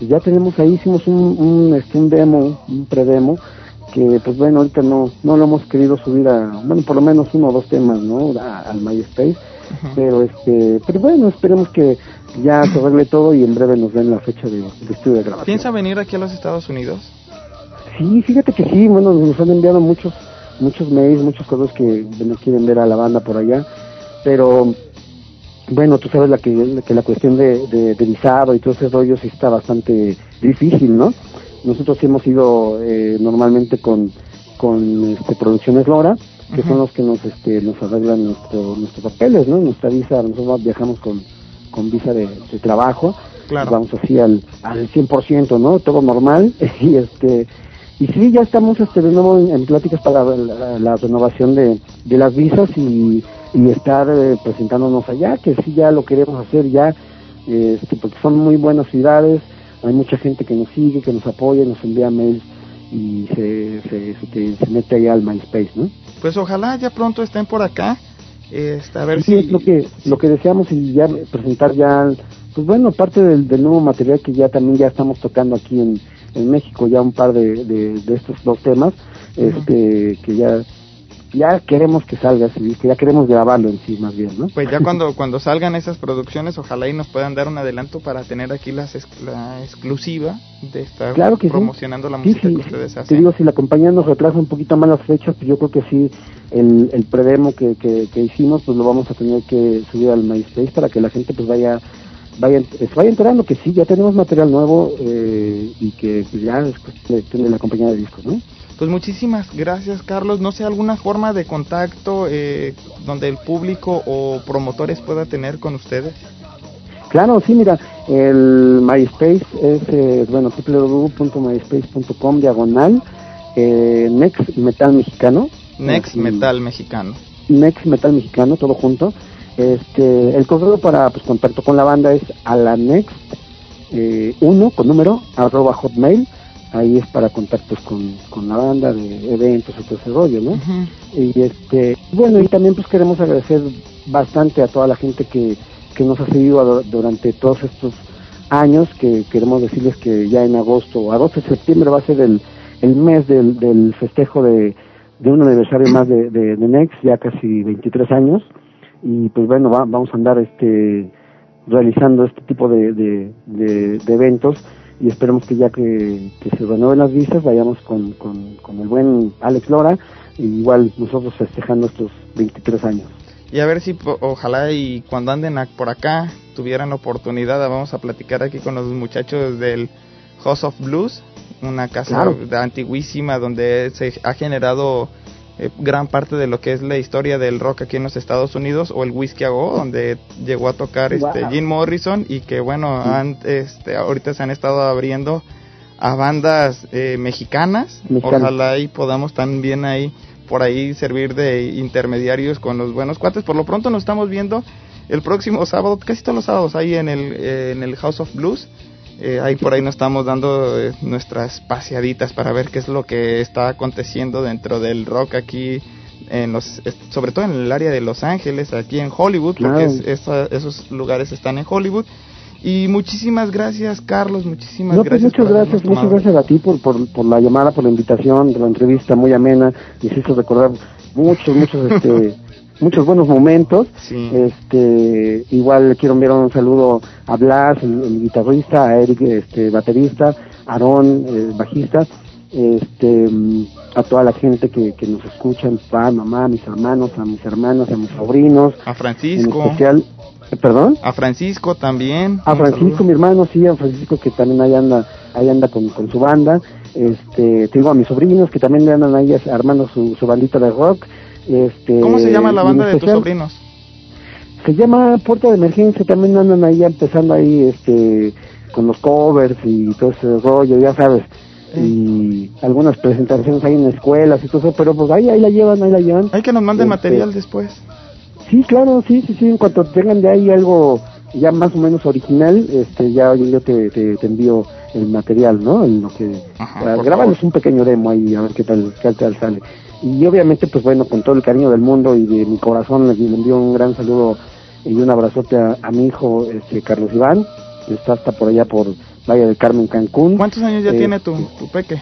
ya tenemos ahí, hicimos un, un, este, un demo, un predemo, que pues bueno, ahorita no, no lo hemos querido subir a, bueno, por lo menos uno o dos temas, ¿no? A- al MySpace, pero este, pero bueno, esperemos que ya se arregle todo y en breve nos den la fecha de, de estudio de grabación. ¿Piensa venir aquí a los Estados Unidos? Sí, fíjate que sí, bueno, nos han enviado muchos, muchos mails, muchos correos que bueno, quieren ver a la banda por allá, pero bueno, tú sabes la que, que la cuestión de, de, de visado y todo ese rollo sí está bastante difícil, ¿no? Nosotros sí hemos ido eh, normalmente con, con este, Producciones Lora, que son los que nos este, nos arreglan nuestro, nuestros papeles, ¿no? Nuestra visa, nosotros viajamos con, con visa de, de trabajo, Claro. vamos así al, al 100%, ¿no? Todo normal, y este y sí, ya estamos este, de nuevo en, en pláticas para la, la renovación de, de las visas y, y estar eh, presentándonos allá, que sí ya lo queremos hacer ya, eh, este, porque son muy buenas ciudades, hay mucha gente que nos sigue, que nos apoya, nos envía mails y se, se, se, se mete allá al MySpace, ¿no? Pues ojalá ya pronto estén por acá. Este, a ver sí, si... es lo que lo que deseamos y ya presentar ya pues bueno parte del, del nuevo material que ya también ya estamos tocando aquí en, en México ya un par de, de, de estos dos temas este que ya ya queremos que salga sí, que ya queremos grabarlo en sí más bien no Pues ya cuando, cuando salgan esas producciones, ojalá y nos puedan dar un adelanto para tener aquí las la exclusiva de estar Claro que sí. promocionando la Sí, música sí, que ustedes te hacen. digo si la compañía nos retrasa un poquito más las fechas pues yo creo que sí el, el predemo que, que, que hicimos pues lo vamos a tener que subir al MySpace para que la gente pues vaya vaya se vaya enterando que sí ya tenemos material nuevo eh, y que pues ya es cuestión de la compañía de discos no Pues muchísimas gracias, Carlos. No sé, alguna forma de contacto eh, donde el público o promotores pueda tener con ustedes. Claro, sí, mira, el MySpace es, eh, bueno, www.myspace.com diagonal eh, Next Metal Mexicano. Next Metal Mexicano. Next Metal Mexicano, todo junto. Este, el correo para pues, contacto con la banda es a la next eh, uno con número arroba hotmail ahí es para contactos con, con la banda de eventos y todo ese rollo, ¿no? Y este, bueno, y también pues queremos agradecer bastante a toda la gente que, que nos ha seguido durante todos estos años, que queremos decirles que ya en agosto, agosto y septiembre va a ser el, el mes del, del festejo de, de un aniversario más de, de, de Next, ya casi 23 años, y pues bueno, vamos a andar este realizando este tipo de, de, de eventos y esperemos que ya que, se renueven las visas vayamos con, con, con el buen Alex Lora y igual nosotros festejando estos 23 años. Y a ver si ojalá y cuando anden por acá tuvieran oportunidad, vamos a platicar aquí con los muchachos del House of Blues, una casa antiguísima donde se ha generado eh, gran parte de lo que es la historia del rock aquí en los Estados Unidos o el Whiskey a Go, donde llegó a tocar este Jim Morrison y que bueno, este, ahorita se han estado abriendo a bandas eh, mexicanas. Ojalá y podamos también ahí por ahí servir de intermediarios con los buenos cuates. Por lo pronto nos estamos viendo el próximo sábado, casi todos los sábados ahí en el, eh, en el House of Blues. Eh, ahí por ahí nos estamos dando eh, nuestras paseaditas para ver qué es lo que está aconteciendo dentro del rock aquí en los sobre todo en el área de Los Ángeles aquí en Hollywood porque esos lugares están en Hollywood. Y muchísimas gracias Carlos muchísimas pues gracias muchas gracias muchas gracias a ti por, por, por la llamada por la invitación por la entrevista muy amena. Y hizo recordar muchos muchos este muchos buenos momentos. Este, igual le quiero enviar un saludo a Blas, el, guitarrista, a Eric, este, baterista, a Aarón, el bajista, este, a toda la gente que, que nos escucha, mi papá, mamá, mis hermanos, a mis hermanos, a mis sobrinos. A Francisco. En especial, eh, ¿Perdón? A Francisco también. A Francisco, mi hermano, sí, a Francisco que también ahí anda, ahí anda con, con su banda. Este, tengo a mis sobrinos que también andan ahí armando su, su bandita de rock. Este, ¿Cómo se llama la banda de tus sobrinos? Se llama Puerta de Emergencia, también andan ahí empezando ahí este con los covers y todo ese rollo, ya sabes, y algunas presentaciones ahí en escuelas y todo eso, pero pues ahí, ahí la llevan, ahí la llevan. Hay que nos manden este, material después. Sí, claro, sí, sí, sí, en cuanto tengan de ahí algo ya más o menos original, este ya yo te, te, envío el material, ¿no? En lo que grabamos un pequeño demo ahí a ver qué tal qué tal sale y obviamente pues bueno con todo el cariño del mundo y de mi corazón le envío un gran saludo y un abrazote a, mi hijo este Carlos Iván que está hasta por allá por Valle del Carmen Cancún ¿cuántos años ya tiene tu, tu peque?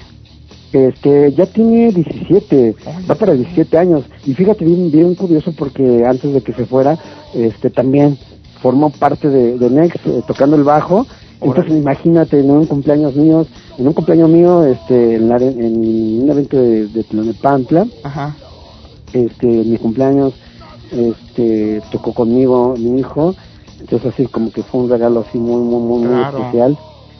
Este, ya tiene 17, va para 17 años. Y fíjate bien, bien curioso porque antes de que se fuera, este, también formó parte de, de Next, eh, tocando el bajo, entonces imagínate en un cumpleaños mío, en un cumpleaños mío, este, en, un evento de, de Ajá. este, en mi cumpleaños, este, tocó conmigo mi hijo, entonces así como que fue un regalo así muy, muy, muy, especial,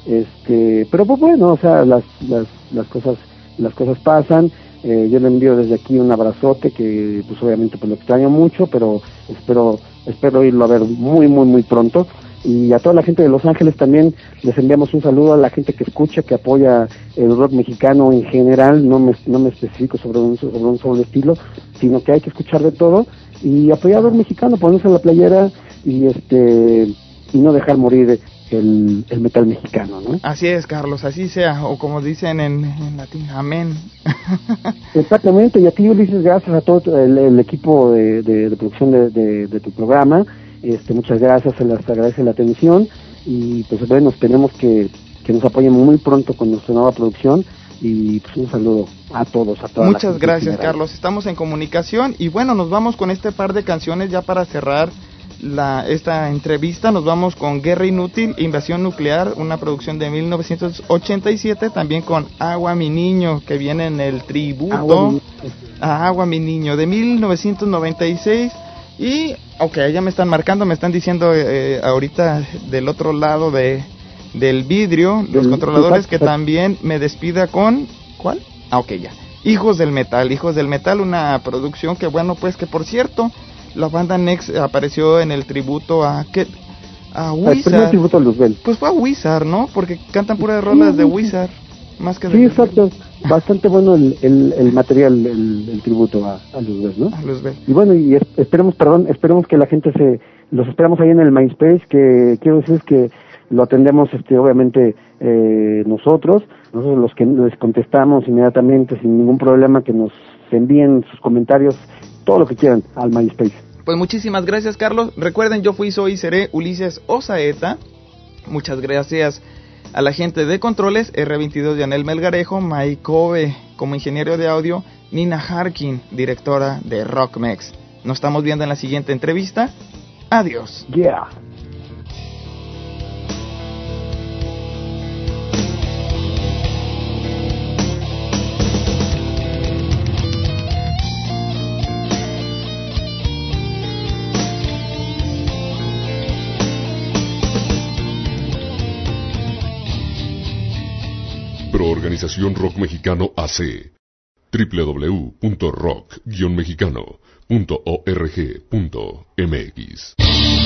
este, pero pues bueno, o sea, las, las, las cosas, las cosas pasan, eh, yo le envío desde aquí un abrazote que pues obviamente pues lo extraño mucho, pero espero, espero irlo a ver muy, muy, muy pronto y a toda la gente de Los Ángeles también les enviamos un saludo a la gente que escucha, que apoya el rock mexicano en general, no me, no me especifico sobre un, sobre un solo estilo, sino que hay que escuchar de todo y apoyar al rock mexicano, ponerse la playera y este y no dejar morir el, el, metal mexicano, ¿no? Así es, Carlos, así sea, o como dicen en, en latín, amén. Exactamente, y a ti Ulises, gracias a todo el, equipo de, de, producción de, de tu programa, este, muchas gracias, se les agradece la atención y pues bueno, esperemos que, que nos apoyen muy pronto con nuestra nueva producción y pues un saludo a todos, a todas. Muchas gracias, Carlos. Estamos en comunicación y bueno, nos vamos con este par de canciones ya para cerrar la, esta entrevista. Nos vamos con Guerra Inútil, Invasión Nuclear, una producción de 1987, también con Agua Mi Niño, que viene en el tributo a Agua Mi Niño de 1996. Y, ok, ya me están marcando, me están diciendo eh, ahorita del otro lado de, del vidrio, los controladores, que también me despida con... ¿Cuál? Ah, ok, ya. Hijos del Metal, Hijos del Metal, una producción que, bueno, pues que por cierto, la banda Next apareció en el tributo a... ¿qué? a primer Wizard. tributo a Luzbel. Pues fue a Wizard, ¿no? Porque cantan puras rolas de Wizard. Más que de Sí, exacto. Bastante bueno el, el, el material, el, el tributo a, a Luzbel, ¿no? A Luzbel. Y bueno, y es- esperemos, perdón, esperemos que la gente se, los esperamos ahí en el MySpace, que quiero decir que lo atendemos, este, obviamente, eh, nosotros, nosotros los que les contestamos inmediatamente sin ningún problema, que nos envíen sus comentarios, todo lo que quieran al MySpace. Pues muchísimas gracias, Carlos. Recuerden, yo fui, soy y seré Ulises Osaeta. Muchas gracias a la gente de controles, R22 Yanel Melgarejo, Mike Kobe como ingeniero de audio, Nina Harkin, directora de Rockmex. Nos estamos viendo en la siguiente entrevista. Adiós. Yeah. Proorganización Rock Mexicano AC. www.rock-mexicano.org.mx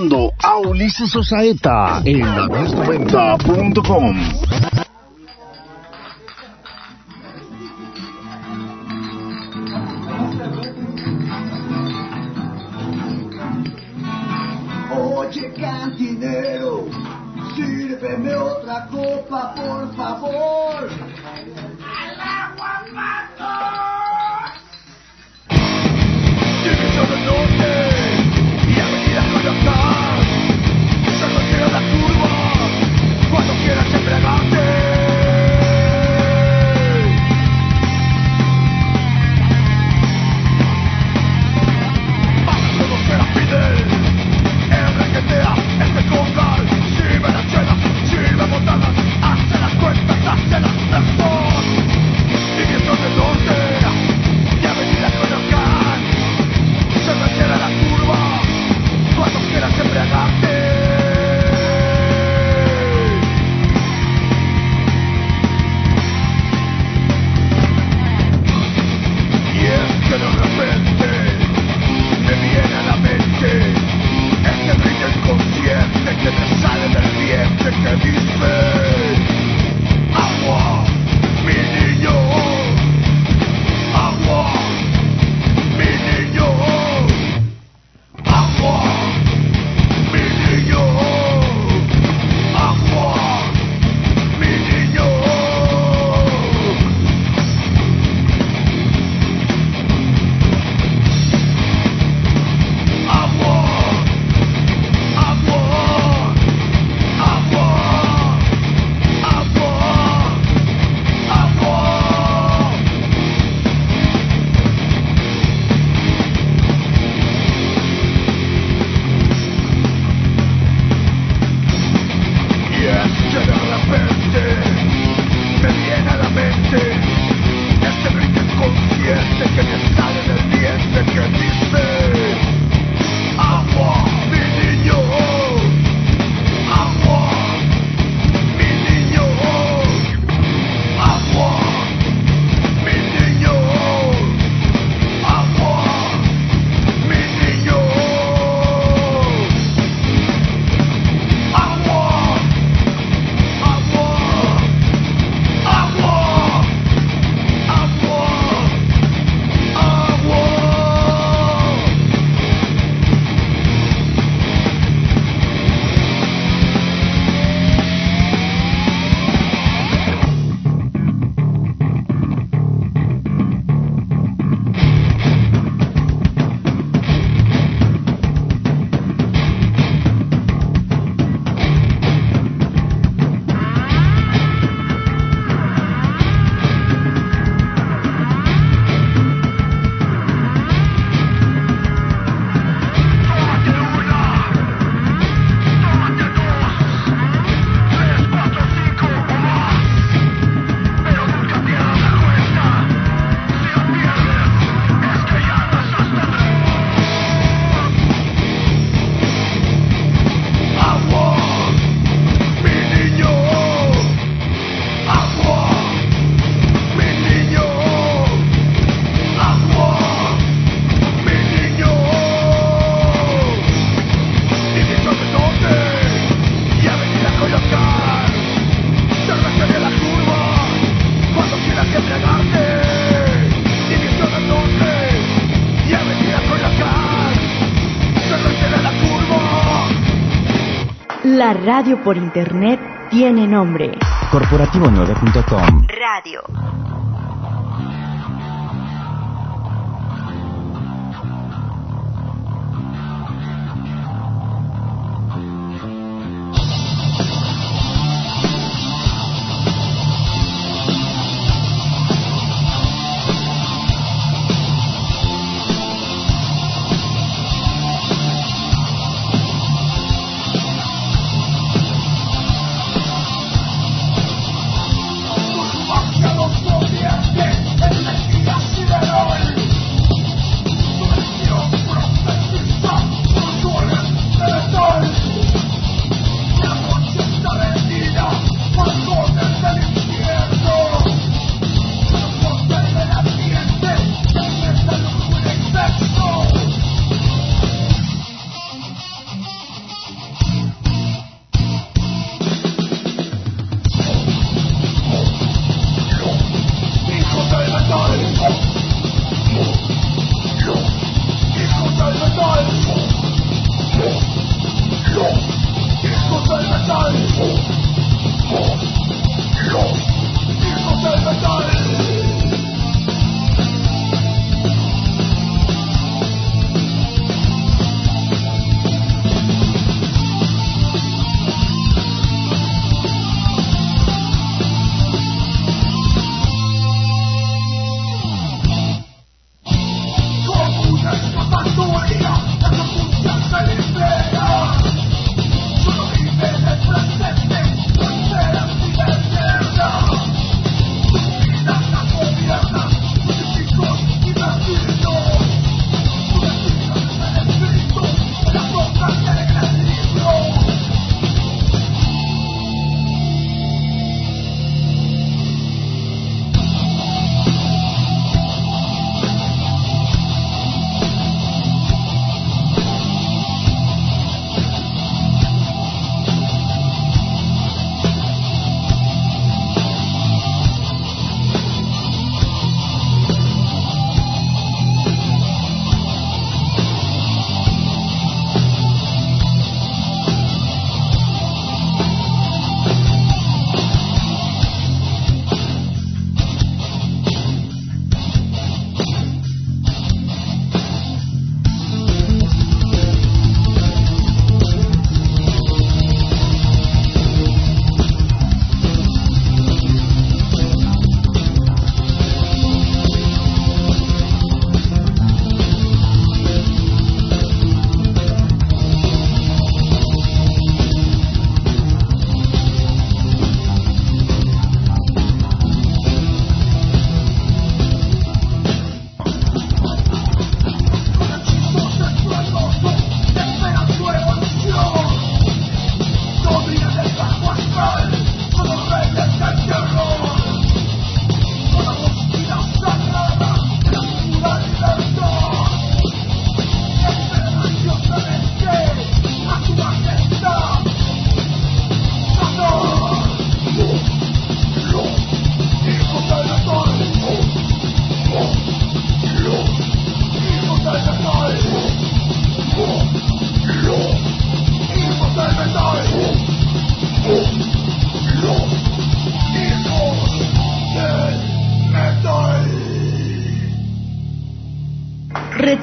escuchando a Ulises Osaeta en 90.com. La radio por internet tiene nombre. Corporativo9.com. Radio.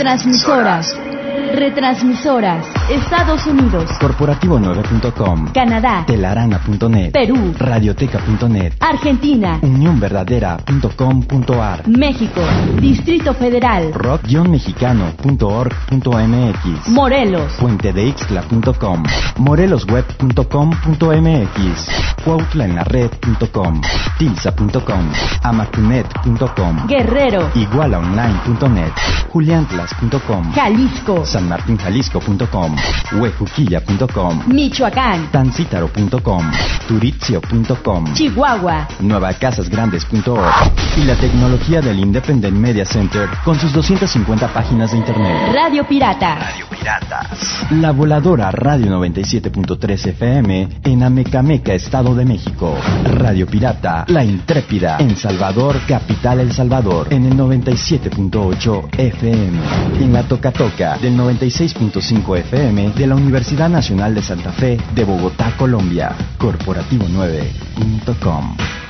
Retransmisoras. Retransmisoras. Estados Unidos. Corporativo9.com. Canadá. Telarana.net. Perú. Radioteca.net. Argentina. Unionverdadera.com.ar. México. Distrito Federal. rock-mexicano.org.mx. Morelos. puentedeixtla.com. morelosweb.com.mx. cuautlaenlared.com. tilsa.com. amacunet.com. Guerrero. igualaonline.net. juliantlas.com. Jalisco. sanmartinjalisco.com. huejuquilla.com. Michoacán. tancítaro.com. turitzio.com. Chihuahua. nuevacasasgrandes.org y la tecnología del Independent Media Center con sus 250 páginas de internet. Radio Pirata. Radio Piratas. La voladora Radio 97.3 FM en Amecameca, Estado de México. Radio Pirata, La Intrépida en Salvador, Capital El Salvador, en el 97.8 FM. En la Toca Toca del 96.5 De la Universidad Nacional de Santa Fe de Bogotá, Colombia. Corporativo9.com.